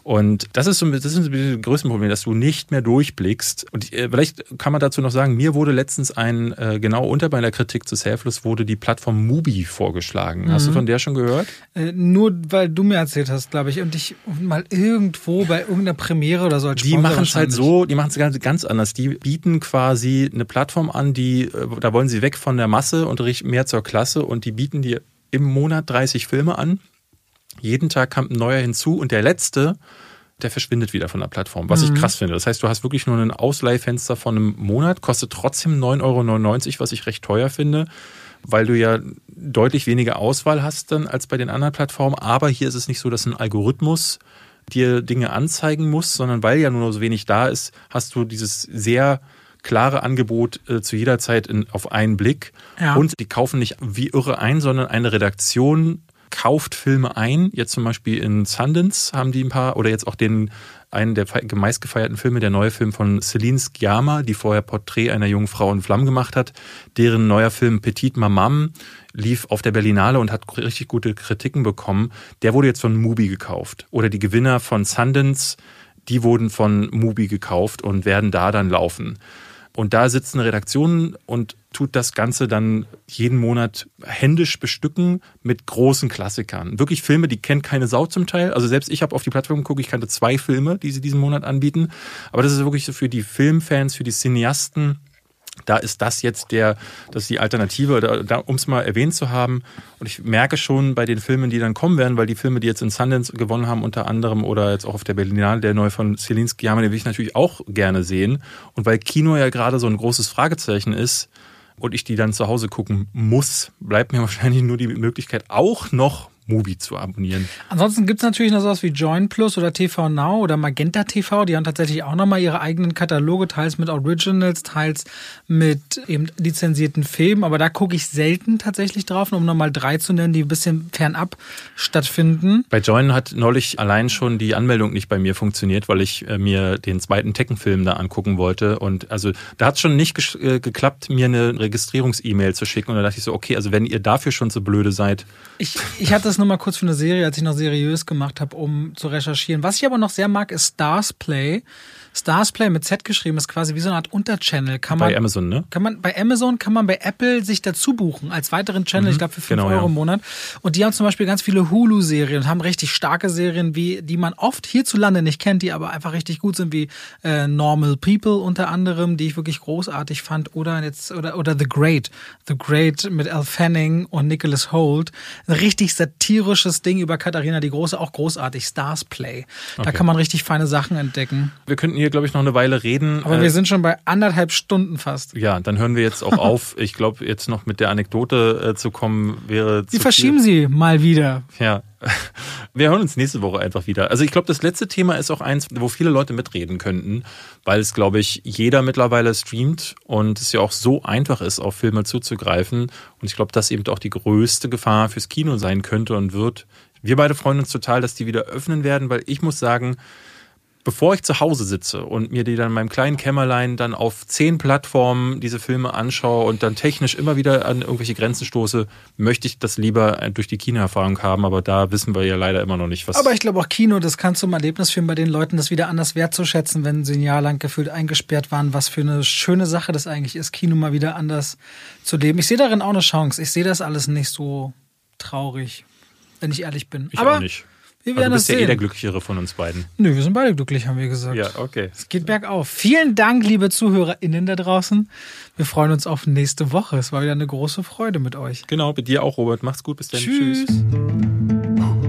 Und das ist so das ist ein bisschen das größte Problem, dass du nicht mehr durchblickst. Und äh, vielleicht kann man dazu noch sagen, mir wurde letztens ein, äh, genau unter meiner Kritik zu Selfless, wurde die Plattform Mubi vorgeschlagen. Hast du von der schon gehört? Äh, nur weil du mir erzählt hast, glaube ich, und ich mal irgendwo bei irgendeiner Premiere oder so als Die machen es halt so, die machen es ganz, ganz anders. Die bieten quasi eine Plattform an, die, äh, da wollen sie weg von der Masse und richten mehr zur Klasse und die bieten dir im Monat 30 Filme an. Jeden Tag kommt ein neuer hinzu und der letzte, der verschwindet wieder von der Plattform, was ich krass finde. Das heißt, du hast wirklich nur ein Ausleihfenster von einem Monat, kostet trotzdem 9,99 Euro, was ich recht teuer finde, weil du ja deutlich weniger Auswahl hast dann als bei den anderen Plattformen. Aber hier ist es nicht so, dass ein Algorithmus dir Dinge anzeigen muss, sondern weil ja nur so wenig da ist, hast du dieses sehr klare Angebot äh, zu jeder Zeit in, auf einen Blick. Ja. Und die kaufen nicht wie irre ein, sondern eine Redaktion kauft Filme ein. Jetzt zum Beispiel in Sundance haben die ein paar, oder jetzt auch den einen der fe- meistgefeierten Filme, der neue Film von Celine Sciamma, die vorher Porträt einer jungen Frau in Flammen gemacht hat. Deren neuer Film Petite Mamam lief auf der Berlinale und hat richtig gute Kritiken bekommen. Der wurde jetzt von Mubi gekauft. Oder die Gewinner von Sundance, die wurden von Mubi gekauft und werden da dann laufen. Und da sitzt eine Redaktion und tut das Ganze dann jeden Monat händisch bestücken mit großen Klassikern. Wirklich Filme, die kennt keine Sau zum Teil. Also selbst ich habe auf die Plattform geguckt, ich kannte zwei Filme, die sie diesen Monat anbieten. Aber das ist wirklich so für die Filmfans, für die Cineasten, da ist das jetzt der, das ist die Alternative, da, da, um es mal erwähnt zu haben. Und ich merke schon bei den Filmen, die dann kommen werden, weil die Filme, die jetzt in Sundance gewonnen haben, unter anderem oder jetzt auch auf der Berlinale, der neue von Zielinski, haben, den will ich natürlich auch gerne sehen. Und weil Kino ja gerade so ein großes Fragezeichen ist und ich die dann zu Hause gucken muss, bleibt mir wahrscheinlich nur die Möglichkeit, auch noch Mubi zu abonnieren. Ansonsten gibt's natürlich noch sowas wie Join Plus oder TV Now oder Magenta TV. Die haben tatsächlich auch nochmal ihre eigenen Kataloge, teils mit Originals, teils mit eben lizenzierten Filmen. Aber da gucke ich selten tatsächlich drauf, um nochmal drei zu nennen, die ein bisschen fernab stattfinden. Bei Join hat neulich allein schon die Anmeldung nicht bei mir funktioniert, weil ich äh, mir den zweiten Tekken-Film da angucken wollte. Und also da hat schon nicht äh, geklappt, mir eine Registrierungs-E-Mail zu schicken. Und da dachte ich so, okay, also wenn ihr dafür schon so blöde seid. Ich, ich hatte das nur mal kurz für eine Serie, als ich noch seriös gemacht habe, um zu recherchieren. Was ich aber noch sehr mag, ist Stars Play. Stars Play mit Z geschrieben ist quasi wie so eine Art Unterchannel. Kann bei man, Amazon, ne? Kann man, bei Amazon kann man bei Apple sich dazu buchen als weiteren Channel, mhm, ich glaube für 5 genau, Euro ja. im Monat. Und die haben zum Beispiel ganz viele Hulu-Serien und haben richtig starke Serien, wie die man oft hierzulande nicht kennt, die aber einfach richtig gut sind, wie äh, Normal People unter anderem, die ich wirklich großartig fand. Oder jetzt, oder, oder The Great. The Great mit Al Fanning und Nicholas Holt. Ein richtig satirisches Ding über Katharina die Große, auch großartig. Stars Play. Da okay. kann man richtig feine Sachen entdecken. Wir könnten hier hier, glaube ich, noch eine Weile reden. Aber äh, wir sind schon bei anderthalb Stunden fast. Ja, dann hören wir jetzt auch auf. Ich glaube, jetzt noch mit der Anekdote äh, zu kommen, wäre. Sie verschieben viel. sie mal wieder. Ja. Wir hören uns nächste Woche einfach wieder. Also ich glaube, das letzte Thema ist auch eins, wo viele Leute mitreden könnten, weil es, glaube ich, jeder mittlerweile streamt und es ja auch so einfach ist, auf Filme zuzugreifen. Und ich glaube, das eben auch die größte Gefahr fürs Kino sein könnte und wird. Wir beide freuen uns total, dass die wieder öffnen werden, weil ich muss sagen, bevor ich zu Hause sitze und mir die dann in meinem kleinen Kämmerlein dann auf zehn Plattformen diese Filme anschaue und dann technisch immer wieder an irgendwelche Grenzen stoße, möchte ich das lieber durch die Kinoerfahrung haben, aber da wissen wir ja leider immer noch nicht, was. Aber ich glaube auch Kino, das kann zum Erlebnis führen bei den Leuten, das wieder anders wertzuschätzen, wenn sie ein Jahr lang gefühlt eingesperrt waren, was für eine schöne Sache das eigentlich ist, Kino mal wieder anders zu leben. Ich sehe darin auch eine Chance. Ich sehe das alles nicht so traurig, wenn ich ehrlich bin. Ich aber auch nicht. Wir werden du bist ja eh der Glücklichere von uns beiden. Nö, wir sind beide glücklich, haben wir gesagt. Ja, okay. Es geht bergauf. Vielen Dank, liebe ZuhörerInnen da draußen. Wir freuen uns auf nächste Woche. Es war wieder eine große Freude mit euch. Genau, mit dir auch, Robert. Macht's gut. Bis dann. Tschüss. Tschüss.